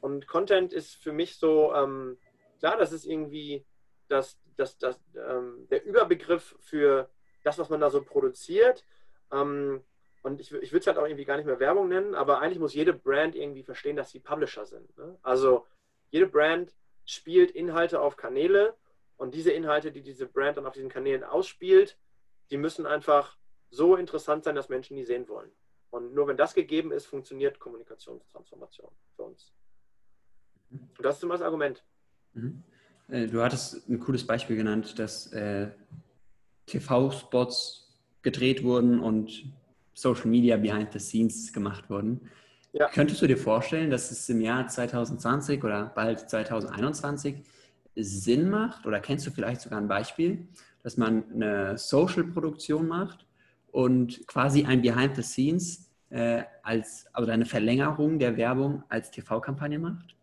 Und Content ist für mich so, ähm, klar, das ist irgendwie das, das, das, ähm, der Überbegriff für das, was man da so produziert. Ähm, und ich, ich würde es halt auch irgendwie gar nicht mehr Werbung nennen, aber eigentlich muss jede Brand irgendwie verstehen, dass sie Publisher sind. Ne? Also jede Brand spielt Inhalte auf Kanäle und diese Inhalte, die diese Brand dann auf diesen Kanälen ausspielt, die müssen einfach so interessant sein, dass Menschen die sehen wollen. Und nur wenn das gegeben ist, funktioniert Kommunikationstransformation für uns. Und das ist immer das Argument. Mhm. Äh, du hattest ein cooles Beispiel genannt, dass äh, TV-Spots gedreht wurden und Social Media Behind the Scenes gemacht wurden. Ja. Könntest du dir vorstellen, dass es im Jahr 2020 oder bald 2021 Sinn macht, oder kennst du vielleicht sogar ein Beispiel, dass man eine Social-Produktion macht und quasi ein Behind the Scenes äh, als, also eine Verlängerung der Werbung als TV-Kampagne macht?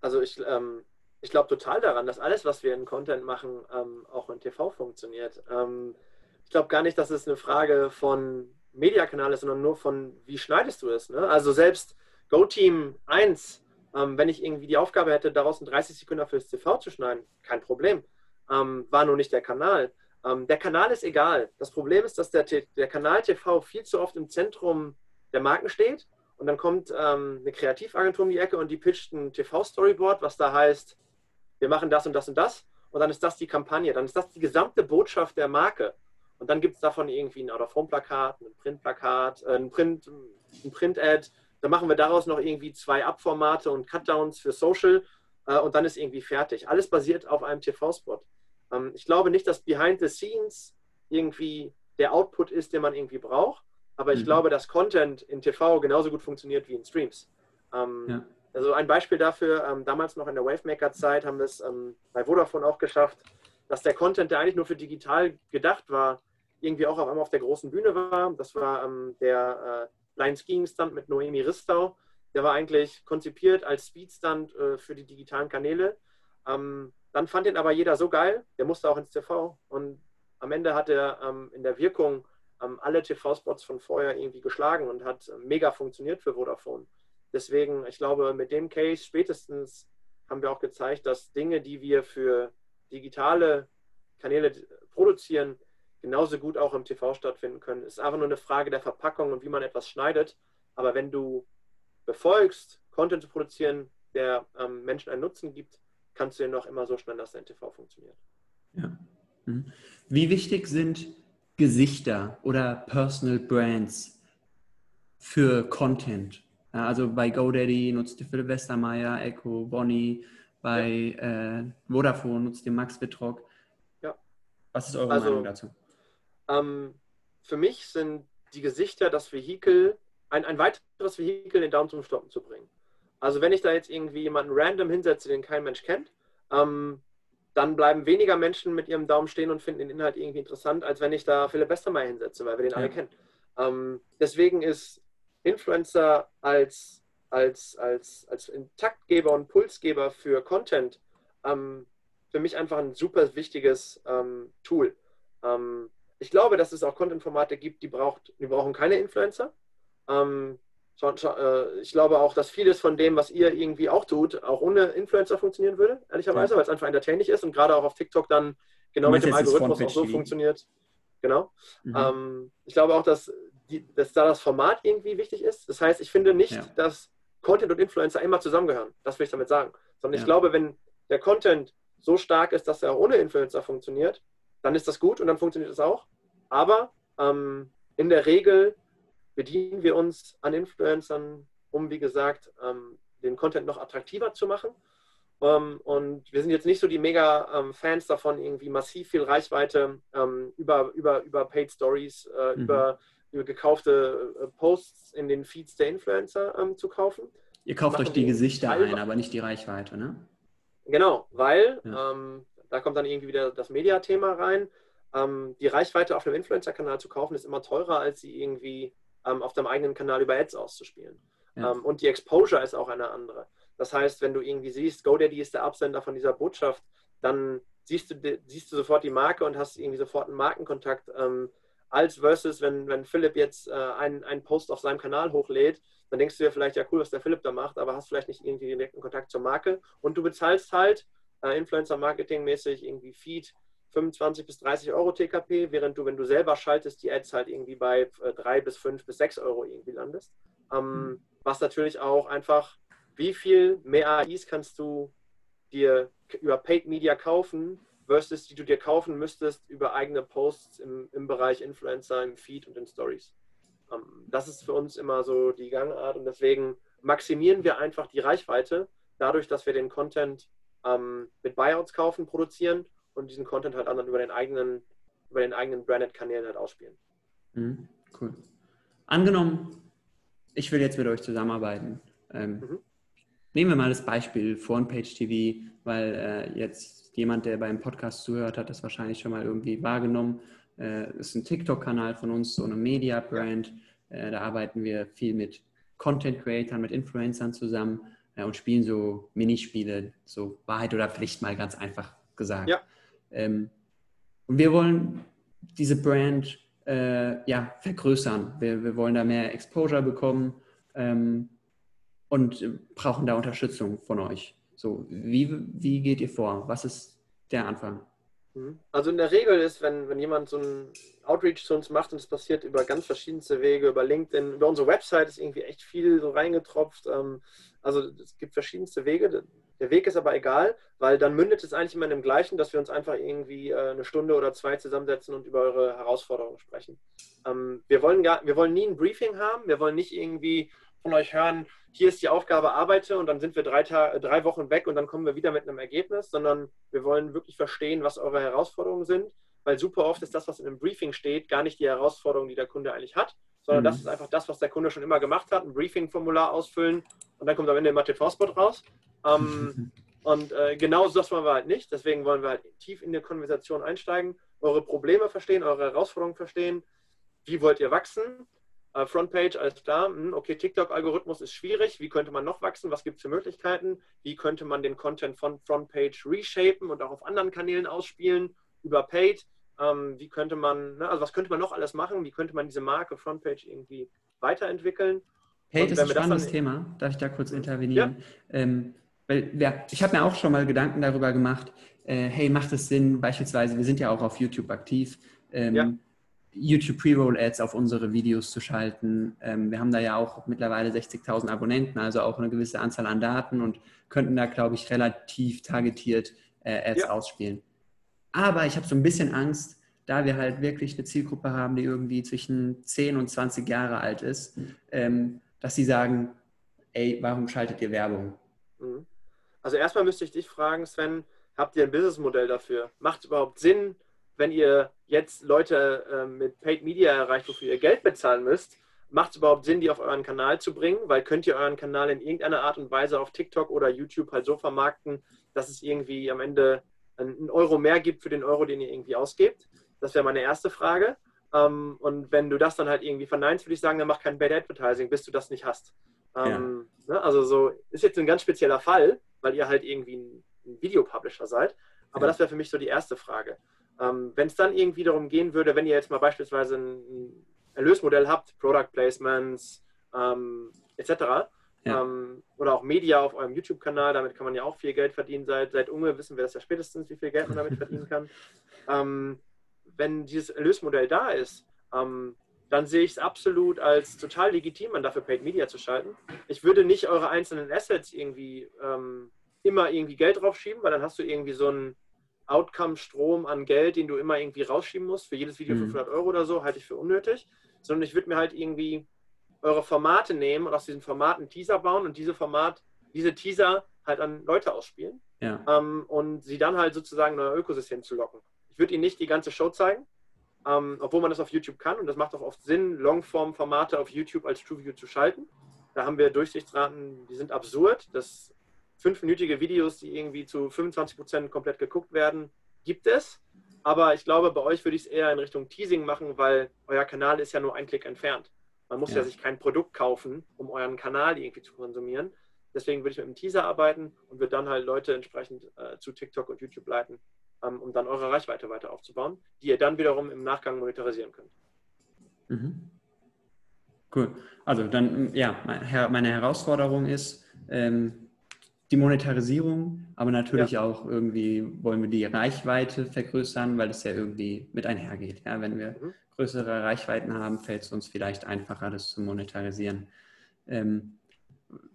Also ich, ähm, ich glaube total daran, dass alles, was wir in Content machen, ähm, auch in TV funktioniert. Ähm, ich glaube gar nicht, dass es eine Frage von Mediakanal ist, sondern nur von, wie schneidest du es. Ne? Also selbst GoTeam 1, ähm, wenn ich irgendwie die Aufgabe hätte, daraus einen 30 Sekunden fürs TV zu schneiden, kein Problem. Ähm, war nur nicht der Kanal. Ähm, der Kanal ist egal. Das Problem ist, dass der, der Kanal TV viel zu oft im Zentrum der Marken steht und dann kommt ähm, eine Kreativagentur um die Ecke und die pitcht ein TV-Storyboard, was da heißt, wir machen das und das und das und dann ist das die Kampagne, dann ist das die gesamte Botschaft der Marke. Und dann gibt es davon irgendwie ein Out-of-Home-Plakat, ein Print-Plakat, äh, ein Print, ein Print-Ad. Dann machen wir daraus noch irgendwie zwei Abformate und Cutdowns für Social äh, und dann ist irgendwie fertig. Alles basiert auf einem TV-Spot. Ähm, ich glaube nicht, dass Behind the Scenes irgendwie der Output ist, den man irgendwie braucht, aber ich mhm. glaube, dass Content in TV genauso gut funktioniert wie in Streams. Ähm, ja. Also ein Beispiel dafür, ähm, damals noch in der Wavemaker-Zeit haben wir es bei Vodafone auch geschafft, dass der Content, der eigentlich nur für digital gedacht war, irgendwie auch auf einmal auf der großen Bühne war. Das war ähm, der äh, Line Skiing Stand mit Noemi Ristau. Der war eigentlich konzipiert als Speedstand äh, für die digitalen Kanäle. Ähm, dann fand ihn aber jeder so geil, der musste auch ins TV. Und am Ende hat er ähm, in der Wirkung ähm, alle TV-Spots von vorher irgendwie geschlagen und hat äh, mega funktioniert für Vodafone. Deswegen, ich glaube, mit dem Case spätestens haben wir auch gezeigt, dass Dinge, die wir für digitale Kanäle produzieren, genauso gut auch im TV stattfinden können. Es ist einfach nur eine Frage der Verpackung und wie man etwas schneidet. Aber wenn du befolgst, Content zu produzieren, der ähm, Menschen einen Nutzen gibt, kannst du ja noch immer so schnell, dass dein TV funktioniert. Ja. Mhm. Wie wichtig sind Gesichter oder Personal Brands für Content? Also bei GoDaddy nutzt ihr Philipp Westermeier, Echo, Bonnie, bei ja. äh, Vodafone nutzt ihr Max Wittrock. Ja. Was ist eure also, Meinung dazu? Ähm, für mich sind die Gesichter das Vehikel, ein, ein weiteres Vehikel, den Daumen zum Stoppen zu bringen. Also wenn ich da jetzt irgendwie jemanden random hinsetze, den kein Mensch kennt, ähm, dann bleiben weniger Menschen mit ihrem Daumen stehen und finden den Inhalt irgendwie interessant, als wenn ich da Philipp Westermeier hinsetze, weil wir den ja. alle kennen. Ähm, deswegen ist Influencer als, als, als, als Intaktgeber und Pulsgeber für Content ähm, für mich einfach ein super wichtiges ähm, Tool. Ähm, ich glaube, dass es auch Content-Formate gibt, die, braucht, die brauchen keine Influencer. Ähm, äh, ich glaube auch, dass vieles von dem, was ihr irgendwie auch tut, auch ohne Influencer funktionieren würde, ehrlicherweise, ja. weil es einfach entertaining ist und gerade auch auf TikTok dann genau mit dem Algorithmus auch so funktioniert. Genau. Mhm. Ähm, ich glaube auch, dass, die, dass da das Format irgendwie wichtig ist. Das heißt, ich finde nicht, ja. dass Content und Influencer immer zusammengehören. Das will ich damit sagen. Sondern ja. ich glaube, wenn der Content so stark ist, dass er auch ohne Influencer funktioniert, dann ist das gut und dann funktioniert es auch. Aber ähm, in der Regel bedienen wir uns an Influencern, um, wie gesagt, ähm, den Content noch attraktiver zu machen. Ähm, und wir sind jetzt nicht so die mega ähm, Fans davon, irgendwie massiv viel Reichweite ähm, über, über, über Paid Stories, äh, mhm. über, über gekaufte äh, Posts in den Feeds der Influencer ähm, zu kaufen. Ihr kauft euch die Gesichter ein, aber nicht die Reichweite, ne? Genau, weil ja. Ähm, da kommt dann irgendwie wieder das Media-Thema rein. die Reichweite auf einem Influencer-Kanal zu kaufen, ist immer teurer, als sie irgendwie ähm, auf deinem eigenen Kanal über Ads auszuspielen. Ja. Ähm, und die Exposure ist auch eine andere. Das heißt, wenn du irgendwie siehst, GoDaddy ist der Absender von dieser Botschaft, dann siehst du, siehst du sofort die Marke und hast irgendwie sofort einen Markenkontakt. Ähm, als versus, wenn, wenn Philipp jetzt äh, einen, einen Post auf seinem Kanal hochlädt, dann denkst du dir vielleicht, ja cool, was der Philipp da macht, aber hast vielleicht nicht irgendwie direkten Kontakt zur Marke. Und du bezahlst halt äh, Influencer-Marketing-mäßig irgendwie Feed, 25 bis 30 Euro TKP, während du, wenn du selber schaltest, die Ads halt irgendwie bei 3 äh, bis 5 bis 6 Euro irgendwie landest. Ähm, mhm. Was natürlich auch einfach, wie viel mehr AIs kannst du dir über Paid Media kaufen, versus die du dir kaufen müsstest über eigene Posts im, im Bereich Influencer, im Feed und in Stories. Ähm, das ist für uns immer so die Gangart und deswegen maximieren wir einfach die Reichweite dadurch, dass wir den Content ähm, mit Buyouts kaufen, produzieren und diesen Content halt anderen über den eigenen, über den eigenen Branded-Kanälen halt ausspielen. Mhm, cool. Angenommen, ich will jetzt mit euch zusammenarbeiten. Ähm, mhm. Nehmen wir mal das Beispiel Frontpage TV, weil äh, jetzt jemand, der beim Podcast zuhört, hat das wahrscheinlich schon mal irgendwie wahrgenommen. Äh, ist ein TikTok-Kanal von uns, so eine Media-Brand. Äh, da arbeiten wir viel mit Content-Creatern, mit Influencern zusammen äh, und spielen so Minispiele, so Wahrheit oder Pflicht mal ganz einfach gesagt. Ja. Ähm, und wir wollen diese Brand äh, ja, vergrößern. Wir, wir wollen da mehr Exposure bekommen ähm, und brauchen da Unterstützung von euch. So, wie, wie geht ihr vor? Was ist der Anfang? Mhm. Also in der Regel ist, wenn, wenn jemand so ein Outreach zu uns macht und es passiert über ganz verschiedenste Wege, über LinkedIn, über unsere Website ist irgendwie echt viel so reingetropft. Ähm, also es gibt verschiedenste Wege. Der Weg ist aber egal, weil dann mündet es eigentlich immer in dem Gleichen, dass wir uns einfach irgendwie äh, eine Stunde oder zwei zusammensetzen und über eure Herausforderungen sprechen. Ähm, wir, wollen gar, wir wollen nie ein Briefing haben, wir wollen nicht irgendwie von euch hören, hier ist die Aufgabe, arbeite und dann sind wir drei, drei Wochen weg und dann kommen wir wieder mit einem Ergebnis, sondern wir wollen wirklich verstehen, was eure Herausforderungen sind, weil super oft ist das, was in einem Briefing steht, gar nicht die Herausforderung, die der Kunde eigentlich hat, sondern mhm. das ist einfach das, was der Kunde schon immer gemacht hat, ein Briefing-Formular ausfüllen und dann kommt am Ende immer TV-Spot raus. Ähm, (laughs) und äh, genau das wollen wir halt nicht. Deswegen wollen wir halt tief in die Konversation einsteigen, eure Probleme verstehen, eure Herausforderungen verstehen. Wie wollt ihr wachsen? äh, Frontpage, alles klar. Hm, okay, TikTok-Algorithmus ist schwierig. Wie könnte man noch wachsen? Was gibt es für Möglichkeiten? Wie könnte man den Content von Frontpage reshapen und auch auf anderen Kanälen ausspielen? Über Paid. Ähm, wie könnte man, ne, also was könnte man noch alles machen? Wie könnte man diese Marke Frontpage irgendwie weiterentwickeln? Paid ist ein spannendes Thema. Darf ich da kurz intervenieren? Ja. Ähm, weil ja, ich habe mir auch schon mal Gedanken darüber gemacht, äh, hey, macht es Sinn, beispielsweise, wir sind ja auch auf YouTube aktiv, ähm, ja. YouTube Pre-Roll-Ads auf unsere Videos zu schalten. Ähm, wir haben da ja auch mittlerweile 60.000 Abonnenten, also auch eine gewisse Anzahl an Daten und könnten da, glaube ich, relativ targetiert äh, Ads ja. ausspielen. Aber ich habe so ein bisschen Angst, da wir halt wirklich eine Zielgruppe haben, die irgendwie zwischen 10 und 20 Jahre alt ist, ähm, dass sie sagen, ey, warum schaltet ihr Werbung? Mhm. Also erstmal müsste ich dich fragen, Sven, habt ihr ein Businessmodell dafür? Macht es überhaupt Sinn, wenn ihr jetzt Leute äh, mit Paid Media erreicht, wofür ihr Geld bezahlen müsst, macht es überhaupt Sinn, die auf euren Kanal zu bringen? Weil könnt ihr euren Kanal in irgendeiner Art und Weise auf TikTok oder YouTube halt so vermarkten, dass es irgendwie am Ende einen Euro mehr gibt für den Euro, den ihr irgendwie ausgebt? Das wäre meine erste Frage. Ähm, und wenn du das dann halt irgendwie verneinst, würde ich sagen, dann mach kein Bad Advertising, bis du das nicht hast. Ähm, ja. ne? Also so ist jetzt ein ganz spezieller Fall, weil ihr halt irgendwie ein, ein Videopublisher seid. Aber ja. das wäre für mich so die erste Frage. Ähm, wenn es dann irgendwie darum gehen würde, wenn ihr jetzt mal beispielsweise ein Erlösmodell habt, Product Placements ähm, etc. Ja. Ähm, oder auch Media auf eurem YouTube-Kanal, damit kann man ja auch viel Geld verdienen. Seit, seit Unge wissen wir das ja spätestens, wie viel Geld man damit (laughs) verdienen kann. Ähm, wenn dieses Erlösmodell da ist, ähm, dann sehe ich es absolut als total legitim an, dafür Paid Media zu schalten. Ich würde nicht eure einzelnen Assets irgendwie ähm, immer irgendwie Geld draufschieben, weil dann hast du irgendwie so einen Outcome-Strom an Geld, den du immer irgendwie rausschieben musst. Für jedes Video mhm. 500 Euro oder so, halte ich für unnötig. Sondern ich würde mir halt irgendwie eure Formate nehmen und aus diesen Formaten Teaser bauen und diese Format, diese Teaser halt an Leute ausspielen. Ja. Ähm, und sie dann halt sozusagen in euer Ökosystem zu locken. Ich würde ihnen nicht die ganze Show zeigen, ähm, obwohl man das auf YouTube kann. Und das macht auch oft Sinn, Longform-Formate auf YouTube als TrueView zu schalten. Da haben wir Durchsichtsraten, die sind absurd. Das fünfminütige Videos, die irgendwie zu 25 Prozent komplett geguckt werden, gibt es. Aber ich glaube, bei euch würde ich es eher in Richtung Teasing machen, weil euer Kanal ist ja nur ein Klick entfernt. Man muss ja, ja sich kein Produkt kaufen, um euren Kanal irgendwie zu konsumieren. Deswegen würde ich mit einem Teaser arbeiten und würde dann halt Leute entsprechend äh, zu TikTok und YouTube leiten, ähm, um dann eure Reichweite weiter aufzubauen, die ihr dann wiederum im Nachgang monetarisieren könnt. Mhm. Cool. Also dann, ja, meine Herausforderung ist, ähm, die Monetarisierung, aber natürlich ja. auch irgendwie wollen wir die Reichweite vergrößern, weil es ja irgendwie mit einhergeht. Ja, wenn wir mhm. größere Reichweiten haben, fällt es uns vielleicht einfacher, das zu monetarisieren. Ähm,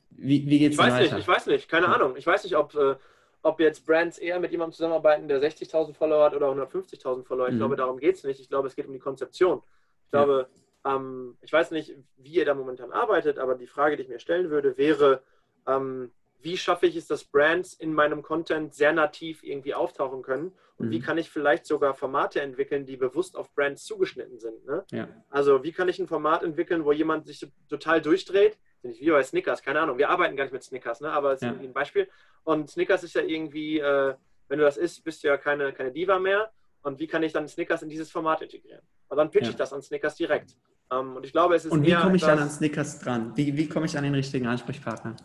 wie wie geht es weiter? Nicht, ich weiß nicht, keine ja. Ahnung. Ich weiß nicht, ob, äh, ob jetzt Brands eher mit jemandem zusammenarbeiten, der 60.000 Follower hat oder 150.000 Follower. Ich mhm. glaube, darum geht es nicht. Ich glaube, es geht um die Konzeption. Ich glaube, ja. ähm, ich weiß nicht, wie ihr da momentan arbeitet, aber die Frage, die ich mir stellen würde, wäre, ähm, wie schaffe ich es, dass Brands in meinem Content sehr nativ irgendwie auftauchen können und mhm. wie kann ich vielleicht sogar Formate entwickeln, die bewusst auf Brands zugeschnitten sind. Ne? Ja. Also wie kann ich ein Format entwickeln, wo jemand sich total durchdreht, wie bei Snickers, keine Ahnung, wir arbeiten gar nicht mit Snickers, ne? aber es ja. ist ein Beispiel und Snickers ist ja irgendwie, äh, wenn du das isst, bist du ja keine, keine Diva mehr und wie kann ich dann Snickers in dieses Format integrieren? Und dann pitch ja. ich das an Snickers direkt. Ähm, und ich glaube, es ist Und wie komme ich dann an Snickers dran? Wie, wie komme ich an den richtigen Ansprechpartner?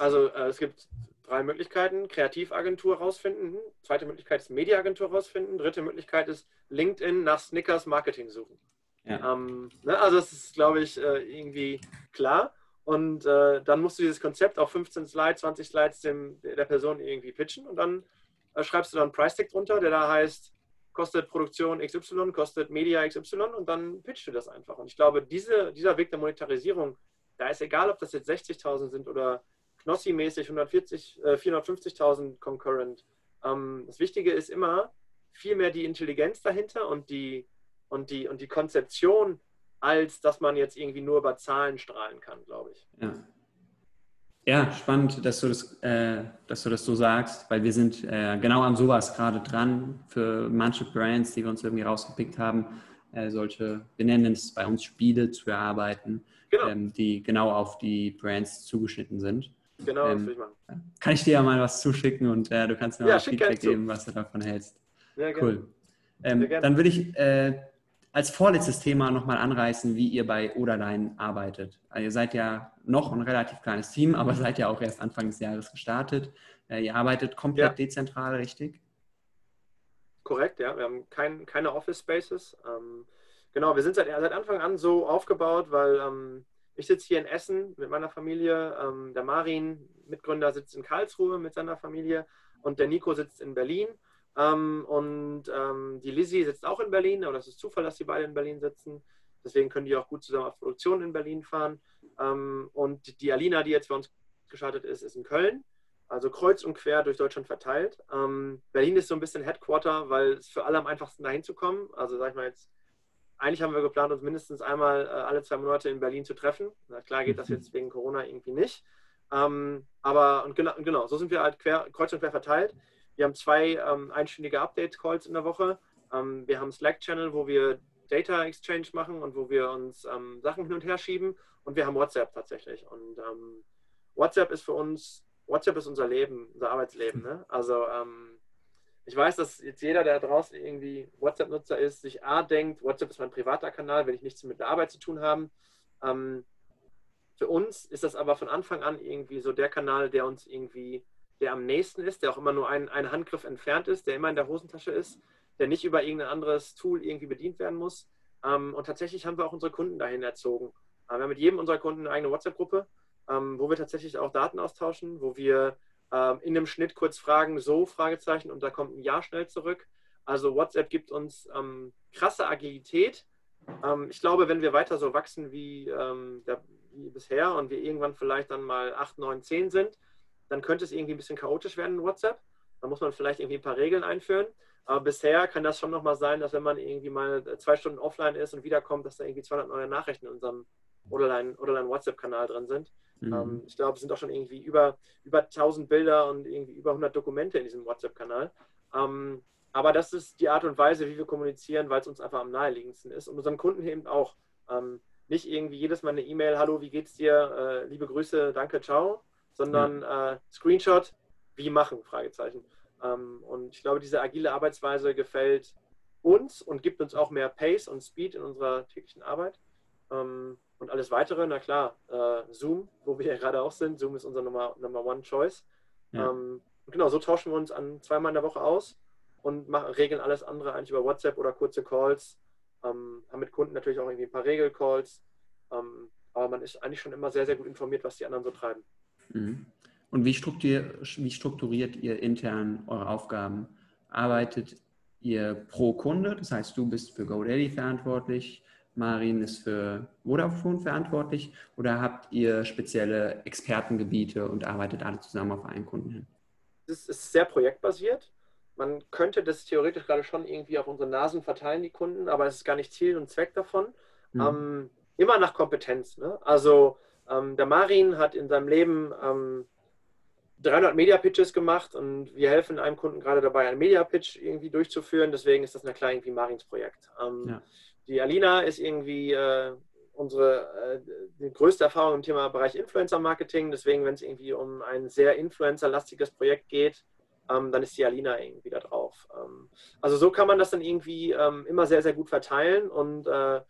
Also äh, es gibt drei Möglichkeiten. Kreativagentur rausfinden. Zweite Möglichkeit ist Mediaagentur rausfinden. Dritte Möglichkeit ist LinkedIn nach Snickers Marketing suchen. Ja. Ähm, ne, also das ist, glaube ich, äh, irgendwie klar. Und äh, dann musst du dieses Konzept auf 15 Slides, 20 Slides dem, der Person irgendwie pitchen und dann äh, schreibst du dann einen Price-Tag drunter, der da heißt, kostet Produktion XY, kostet Media XY und dann pitchst du das einfach. Und ich glaube, diese, dieser Weg der Monetarisierung, da ist egal, ob das jetzt 60.000 sind oder Knossi-mäßig 140, äh, 450.000 concurrent. Ähm, das Wichtige ist immer vielmehr die Intelligenz dahinter und die, und, die, und die Konzeption, als dass man jetzt irgendwie nur über Zahlen strahlen kann, glaube ich. Ja. Ja, spannend, dass du das, äh, dass du das so sagst, weil wir sind äh, genau an sowas gerade dran für manche Brands, die wir uns irgendwie rausgepickt haben, äh, solche, wir nennen es bei uns Spiele zu erarbeiten, genau. ähm, die genau auf die Brands zugeschnitten sind. Genau, ähm, das will ich machen. Kann ich dir ja mal was zuschicken und äh, du kannst mir ja, mal Feedback geben, was du davon hältst. Ja, cool. Ähm, dann würde ich äh, als vorletztes Thema nochmal anreißen, wie ihr bei Oderlein arbeitet. Also ihr seid ja noch ein relativ kleines Team, aber seid ja auch erst Anfang des Jahres gestartet. Äh, ihr arbeitet komplett ja. dezentral, richtig? Korrekt, ja. Wir haben kein, keine Office Spaces. Ähm, genau, wir sind seit, seit Anfang an so aufgebaut, weil ähm, ich sitze hier in Essen mit meiner Familie. Ähm, der Marin, Mitgründer, sitzt in Karlsruhe mit seiner Familie und der Nico sitzt in Berlin. Ähm, und ähm, die Lizzie sitzt auch in Berlin, aber das ist Zufall, dass die beide in Berlin sitzen. Deswegen können die auch gut zusammen auf Produktion in Berlin fahren. Ähm, und die Alina, die jetzt bei uns gestartet ist, ist in Köln. Also kreuz und quer durch Deutschland verteilt. Ähm, Berlin ist so ein bisschen Headquarter, weil es für alle am einfachsten dahin zu kommen. Also sag ich mal jetzt, eigentlich haben wir geplant, uns mindestens einmal äh, alle zwei Monate in Berlin zu treffen. Na klar geht das mhm. jetzt wegen Corona irgendwie nicht. Ähm, aber und genau, genau, so sind wir halt quer, kreuz und quer verteilt. Wir haben zwei ähm, einstündige Update-Calls in der Woche. Ähm, wir haben Slack-Channel, wo wir Data Exchange machen und wo wir uns ähm, Sachen hin und her schieben. Und wir haben WhatsApp tatsächlich. Und ähm, WhatsApp ist für uns, WhatsApp ist unser Leben, unser Arbeitsleben. (laughs) Ne? Also ähm, ich weiß, dass jetzt jeder, der draußen irgendwie WhatsApp-Nutzer ist, sich A denkt, WhatsApp ist mein privater Kanal, will ich nichts mit der Arbeit zu tun haben. Ähm, für uns ist das aber von Anfang an irgendwie so der Kanal, der uns irgendwie, der am nächsten ist, der auch immer nur ein, ein Handgriff entfernt ist, der immer in der Hosentasche ist, der nicht über irgendein anderes Tool irgendwie bedient werden muss. Ähm, und tatsächlich haben wir auch unsere Kunden dahin erzogen. Äh, wir haben mit jedem unserer Kunden eine eigene WhatsApp-Gruppe, ähm, wo wir tatsächlich auch Daten austauschen, wo wir ähm, in dem Schnitt kurz fragen, so, Fragezeichen, und da kommt ein Ja schnell zurück. Also WhatsApp gibt uns ähm, krasse Agilität. Ähm, ich glaube, wenn wir weiter so wachsen wie, ähm, der, wie bisher und wir irgendwann vielleicht dann mal 8, 9, 10 sind, dann könnte es irgendwie ein bisschen chaotisch werden in WhatsApp. Da muss man vielleicht irgendwie ein paar Regeln einführen. Aber bisher kann das schon nochmal sein, dass wenn man irgendwie mal zwei Stunden offline ist und wiederkommt, dass da irgendwie 200 neue Nachrichten in unserem Oder-WhatsApp-Kanal drin sind. Mhm. Ähm, ich glaube, es sind auch schon irgendwie über, über 1000 Bilder und irgendwie über 100 Dokumente in diesem WhatsApp-Kanal. Ähm, aber das ist die Art und Weise, wie wir kommunizieren, weil es uns einfach am naheliegendsten ist und unseren Kunden eben auch. Ähm, nicht irgendwie jedes Mal eine E-Mail, hallo, wie geht's dir, äh, liebe Grüße, danke, ciao, sondern mhm. äh, Screenshot, wie machen, Fragezeichen. Ähm, und ich glaube, diese agile Arbeitsweise gefällt uns und gibt uns auch mehr Pace und Speed in unserer täglichen Arbeit. Ähm, und alles weitere, na klar, äh, Zoom, wo wir ja gerade auch sind. Zoom ist unser Nummer, Number One Choice. Ja. Ähm, genau, so tauschen wir uns an zweimal in der Woche aus und machen, regeln alles andere eigentlich über WhatsApp oder kurze Calls. Ähm, haben mit Kunden natürlich auch irgendwie ein paar Regelcalls. Ähm, aber man ist eigentlich schon immer sehr, sehr gut informiert, was die anderen so treiben. Mhm. Und wie strukturiert, wie strukturiert ihr intern eure Aufgaben? Arbeitet ihr pro Kunde? Das heißt, du bist für GoDaddy verantwortlich, Marin ist für Vodafone verantwortlich oder habt ihr spezielle Expertengebiete und arbeitet alle zusammen auf einen Kunden hin? Es ist sehr projektbasiert. Man könnte das theoretisch gerade schon irgendwie auf unsere Nasen verteilen, die Kunden, aber es ist gar nicht Ziel und Zweck davon. Mhm. Ähm, immer nach Kompetenz. Ne? Also ähm, der Marin hat in seinem Leben ähm, 300 Media Pitches gemacht und wir helfen einem Kunden gerade dabei, einen Media Pitch irgendwie durchzuführen. Deswegen ist das na klar irgendwie Marins Projekt. Ähm, ja. Die Alina ist irgendwie äh, unsere äh, größte Erfahrung im Thema Bereich Influencer Marketing. Deswegen, wenn es irgendwie um ein sehr Influencer-lastiges Projekt geht, ähm, dann ist die Alina irgendwie da drauf. Ähm, also so kann man das dann irgendwie ähm, immer sehr, sehr gut verteilen und äh,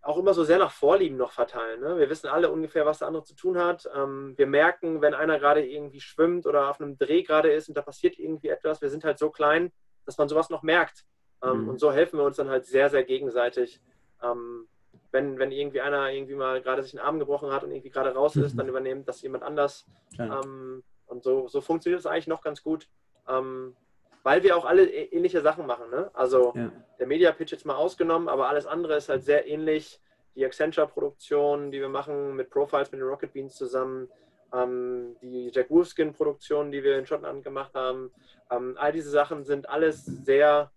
auch immer so sehr nach Vorlieben noch verteilen. Ne? Wir wissen alle ungefähr, was der andere zu tun hat. Ähm, wir merken, wenn einer gerade irgendwie schwimmt oder auf einem Dreh gerade ist und da passiert irgendwie etwas. Wir sind halt so klein, dass man sowas noch merkt. Ähm, mhm. Und so helfen wir uns dann halt sehr, sehr gegenseitig. Ähm, wenn, wenn irgendwie einer irgendwie mal gerade sich einen Arm gebrochen hat und irgendwie gerade raus ist, mhm. dann übernimmt das jemand anders. Ähm, und so, so funktioniert es eigentlich noch ganz gut. Weil wir auch alle ähnliche Sachen machen. Ne? Also ja. der Media Pitch jetzt mal ausgenommen, aber alles andere ist halt sehr ähnlich. Die Accenture-Produktion, die wir machen mit Profiles, mit den Rocket Beans zusammen, ähm, die Jack Wolfskin-Produktion, die wir in Schottland gemacht haben, ähm, all diese Sachen sind alles sehr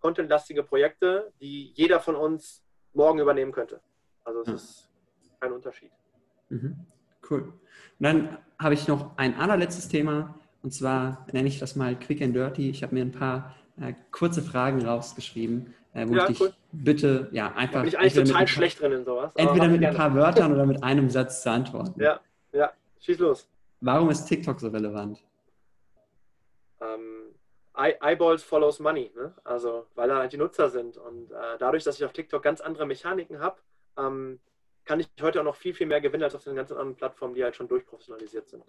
contentlastige Projekte, die jeder von uns morgen übernehmen könnte. Also es ja. ist kein Unterschied. Mhm. Cool. Und dann habe ich noch ein allerletztes Thema und zwar nenne ich das mal Quick and Dirty. Ich habe mir ein paar äh, kurze Fragen rausgeschrieben, äh, wo ja, ich dich bitte ja einfach. bin ich eigentlich total paar, schlecht drin in sowas. Entweder mit ein paar Wörtern oder mit einem Satz zu antworten. Ja, ja, schieß los. Warum ist TikTok so relevant? Eyeballs follows money. Ne? Also, weil da halt die Nutzer sind. Und äh, dadurch, dass ich auf TikTok ganz andere Mechaniken habe, ähm, kann ich heute auch noch viel, viel mehr gewinnen als auf den ganzen anderen Plattformen, die halt schon durchprofessionalisiert sind.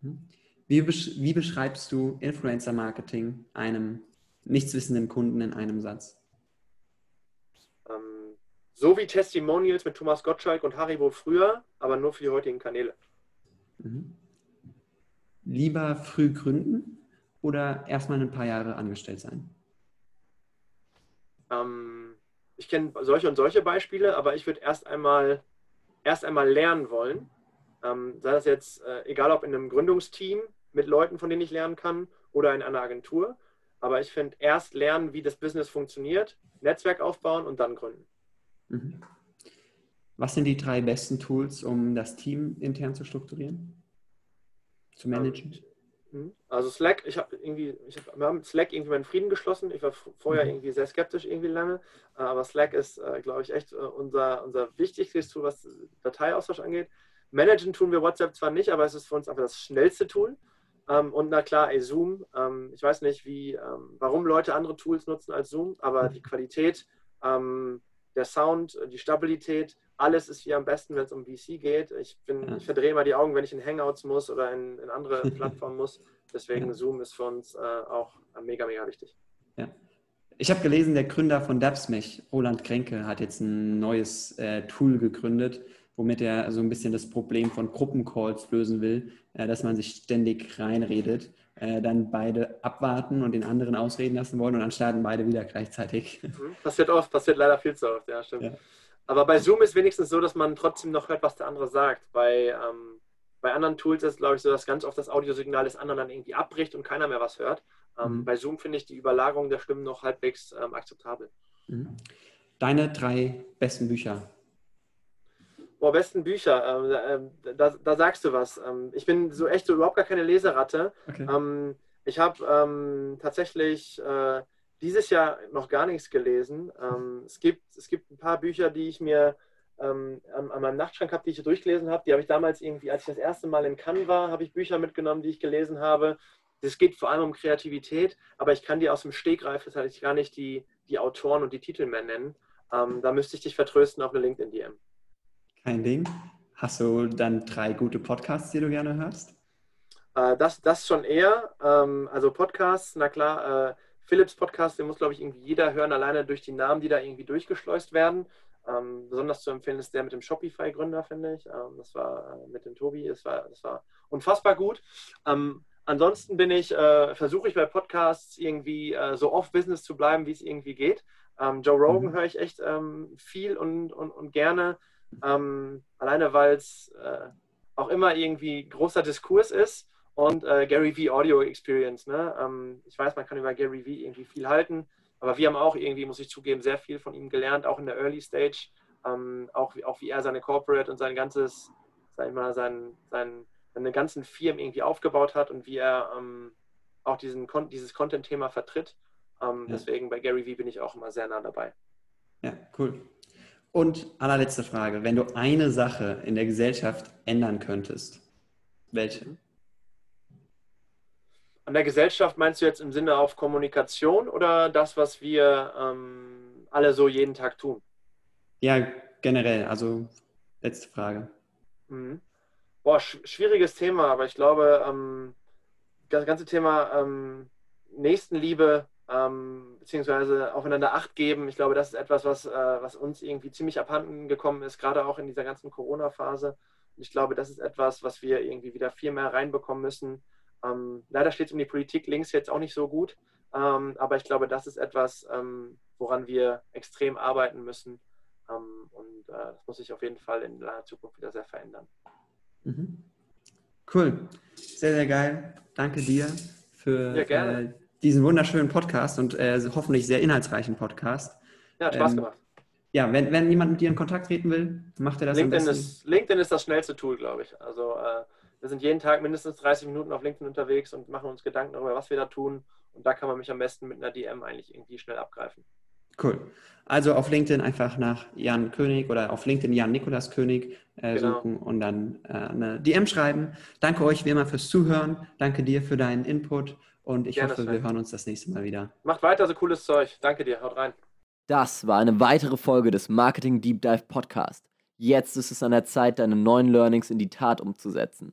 Hm. Wie, besch wie beschreibst du Influencer-Marketing einem nichtswissenden Kunden in einem Satz? Ähm, so wie Testimonials mit Thomas Gottschalk und Haribo früher, aber nur für die heutigen Kanäle. Mhm. Lieber früh gründen oder erstmal ein paar Jahre angestellt sein? Ähm, ich kenne solche und solche Beispiele, aber ich würde erst einmal, erst einmal lernen wollen. Ähm, sei das jetzt, äh, egal ob in einem Gründungsteam mit Leuten, von denen ich lernen kann, oder in einer Agentur. Aber ich finde, erst lernen, wie das Business funktioniert, Netzwerk aufbauen und dann gründen. Mhm. Was sind die drei besten Tools, um das Team intern zu strukturieren, zu managen? Mhm. Also Slack, ich habe irgendwie, ich hab, wir haben mit Slack irgendwie meinen Frieden geschlossen. Ich war vorher mhm. irgendwie sehr skeptisch irgendwie lange, aber Slack ist, äh, glaube ich, echt äh, unser, unser wichtigstes Tool, was Dateiaustausch angeht. Managen tun wir WhatsApp zwar nicht, aber es ist für uns einfach das schnellste Tool. Ähm, und na klar, ey, Zoom. Ähm, ich weiß nicht, wie, ähm, warum Leute andere Tools nutzen als Zoom, aber die Qualität, der Sound, die Stabilität, alles ist hier am besten, wenn es um VC geht. Ich, bin, ja. ich verdrehe immer die Augen, wenn ich in Hangouts muss oder in, in andere (laughs) Plattformen muss. Deswegen ja. Zoom ist für uns äh, auch mega, mega wichtig. Ja. Ich habe gelesen, der Gründer von Dapsmech, Roland Kränke, hat jetzt ein neues äh, Tool gegründet, womit er so ein bisschen das Problem von Gruppencalls lösen will, äh, dass man sich ständig reinredet, äh, dann beide abwarten und den anderen ausreden lassen wollen und dann starten beide wieder gleichzeitig. Mhm. Passiert oft, passiert leider viel zu oft, ja, stimmt. Ja. Aber bei Zoom ist wenigstens so, dass man trotzdem noch hört, was der andere sagt. Bei, ähm, bei anderen Tools ist, glaube ich, so, dass ganz oft das Audiosignal des anderen dann irgendwie abbricht und keiner mehr was hört. Ähm, mhm. Bei Zoom finde ich die Überlagerung der Stimmen noch halbwegs ähm, akzeptabel. Mhm. Deine drei besten Bücher, Boah, besten Bücher, äh, da, da, sagst du was. Ähm, ich bin so echt so überhaupt gar keine Leseratte. Okay. Ähm, ich habe tatsächlich äh, dieses Jahr noch gar nichts gelesen. Ähm, es, gibt, es gibt ein paar Bücher, die ich mir ähm, an, an, meinem Nachtschrank habe, die ich durchgelesen habe. Die habe ich damals irgendwie, als ich das erste Mal in Cannes war, habe ich Bücher mitgenommen, die ich gelesen habe. Es geht vor allem um Kreativität, aber ich kann dir aus dem Stegreif das heißt ich gar nicht die, die Autoren und die Titel mehr nennen. da müsste ich dich vertrösten auf eine LinkedIn-DM. Kein Ding. Hast du dann drei gute Podcasts, die du gerne hörst? Äh, das, das schon eher. Ähm, also Podcasts, na klar, äh, Philips Podcast, den muss, glaube ich, irgendwie jeder hören, alleine durch die Namen, die da irgendwie durchgeschleust werden. Ähm, besonders zu empfehlen ist der mit dem Shopify-Gründer, finde ich. Ähm, das war äh, mit dem Tobi, das war, das war unfassbar gut. Ähm, ansonsten bin ich, äh, versuche ich bei Podcasts irgendwie äh, so off-Business zu bleiben, wie es irgendwie geht. Ähm, Joe Rogan mhm. höre ich echt ähm, viel und, und, und gerne. Ähm, alleine weil es äh, auch immer irgendwie großer Diskurs ist und äh, Gary V Audio Experience. Ne? Ähm, ich weiß, man kann über Gary V irgendwie viel halten, aber wir haben auch irgendwie, muss ich zugeben, sehr viel von ihm gelernt, auch in der Early Stage, ähm, auch, auch wie er seine Corporate und sein ganzes, sag ich mal, sein, sein, seine ganzen Firmen irgendwie aufgebaut hat und wie er ähm, auch diesen, dieses Content-Thema vertritt. Ähm, ja. Deswegen bei Gary V bin ich auch immer sehr nah dabei. Ja, cool. Und allerletzte Frage, wenn du eine Sache in der Gesellschaft ändern könntest, welche? An der Gesellschaft meinst du jetzt im Sinne auf Kommunikation oder das, was wir ähm, alle so jeden Tag tun? Ja, generell, also letzte Frage. Mhm. Boah, sch schwieriges Thema, aber ich glaube, ähm, das ganze Thema ähm, Nächstenliebe ähm, beziehungsweise aufeinander Acht geben. Ich glaube, das ist etwas, was, äh, was uns irgendwie ziemlich abhanden gekommen ist, gerade auch in dieser ganzen Corona-Phase. Ich glaube, das ist etwas, was wir irgendwie wieder viel mehr reinbekommen müssen. Ähm, leider steht es um die Politik links jetzt auch nicht so gut, ähm, aber ich glaube, das ist etwas, ähm, woran wir extrem arbeiten müssen. Ähm, und äh, das muss sich auf jeden Fall in der Zukunft wieder sehr verändern. Mhm. Cool, sehr, sehr geil. Danke dir für ja, äh, diesen wunderschönen Podcast und äh, hoffentlich sehr inhaltsreichen Podcast. Ja, hat Spaß ähm, gemacht. Ja, wenn, wenn jemand mit dir in Kontakt treten will, macht er das LinkedIn am besten. Ist, LinkedIn ist das schnellste Tool, glaube ich. Also äh, wir sind jeden Tag mindestens 30 Minuten auf LinkedIn unterwegs und machen uns Gedanken darüber, was wir da tun. Und da kann man mich am besten mit einer DM eigentlich irgendwie schnell abgreifen. Cool. Also auf LinkedIn einfach nach Jan König oder auf LinkedIn Jan Nikolas König äh, genau. suchen und dann äh, eine DM schreiben. Danke euch wie immer fürs Zuhören. Danke dir für deinen Input Und ich Gerne hoffe, wir hören uns das nächste Mal wieder. Macht weiter so cooles Zeug. Danke dir. Haut rein. Das war eine weitere Folge des Marketing Deep Dive Podcast. Jetzt ist es an der Zeit, deine neuen Learnings in die Tat umzusetzen.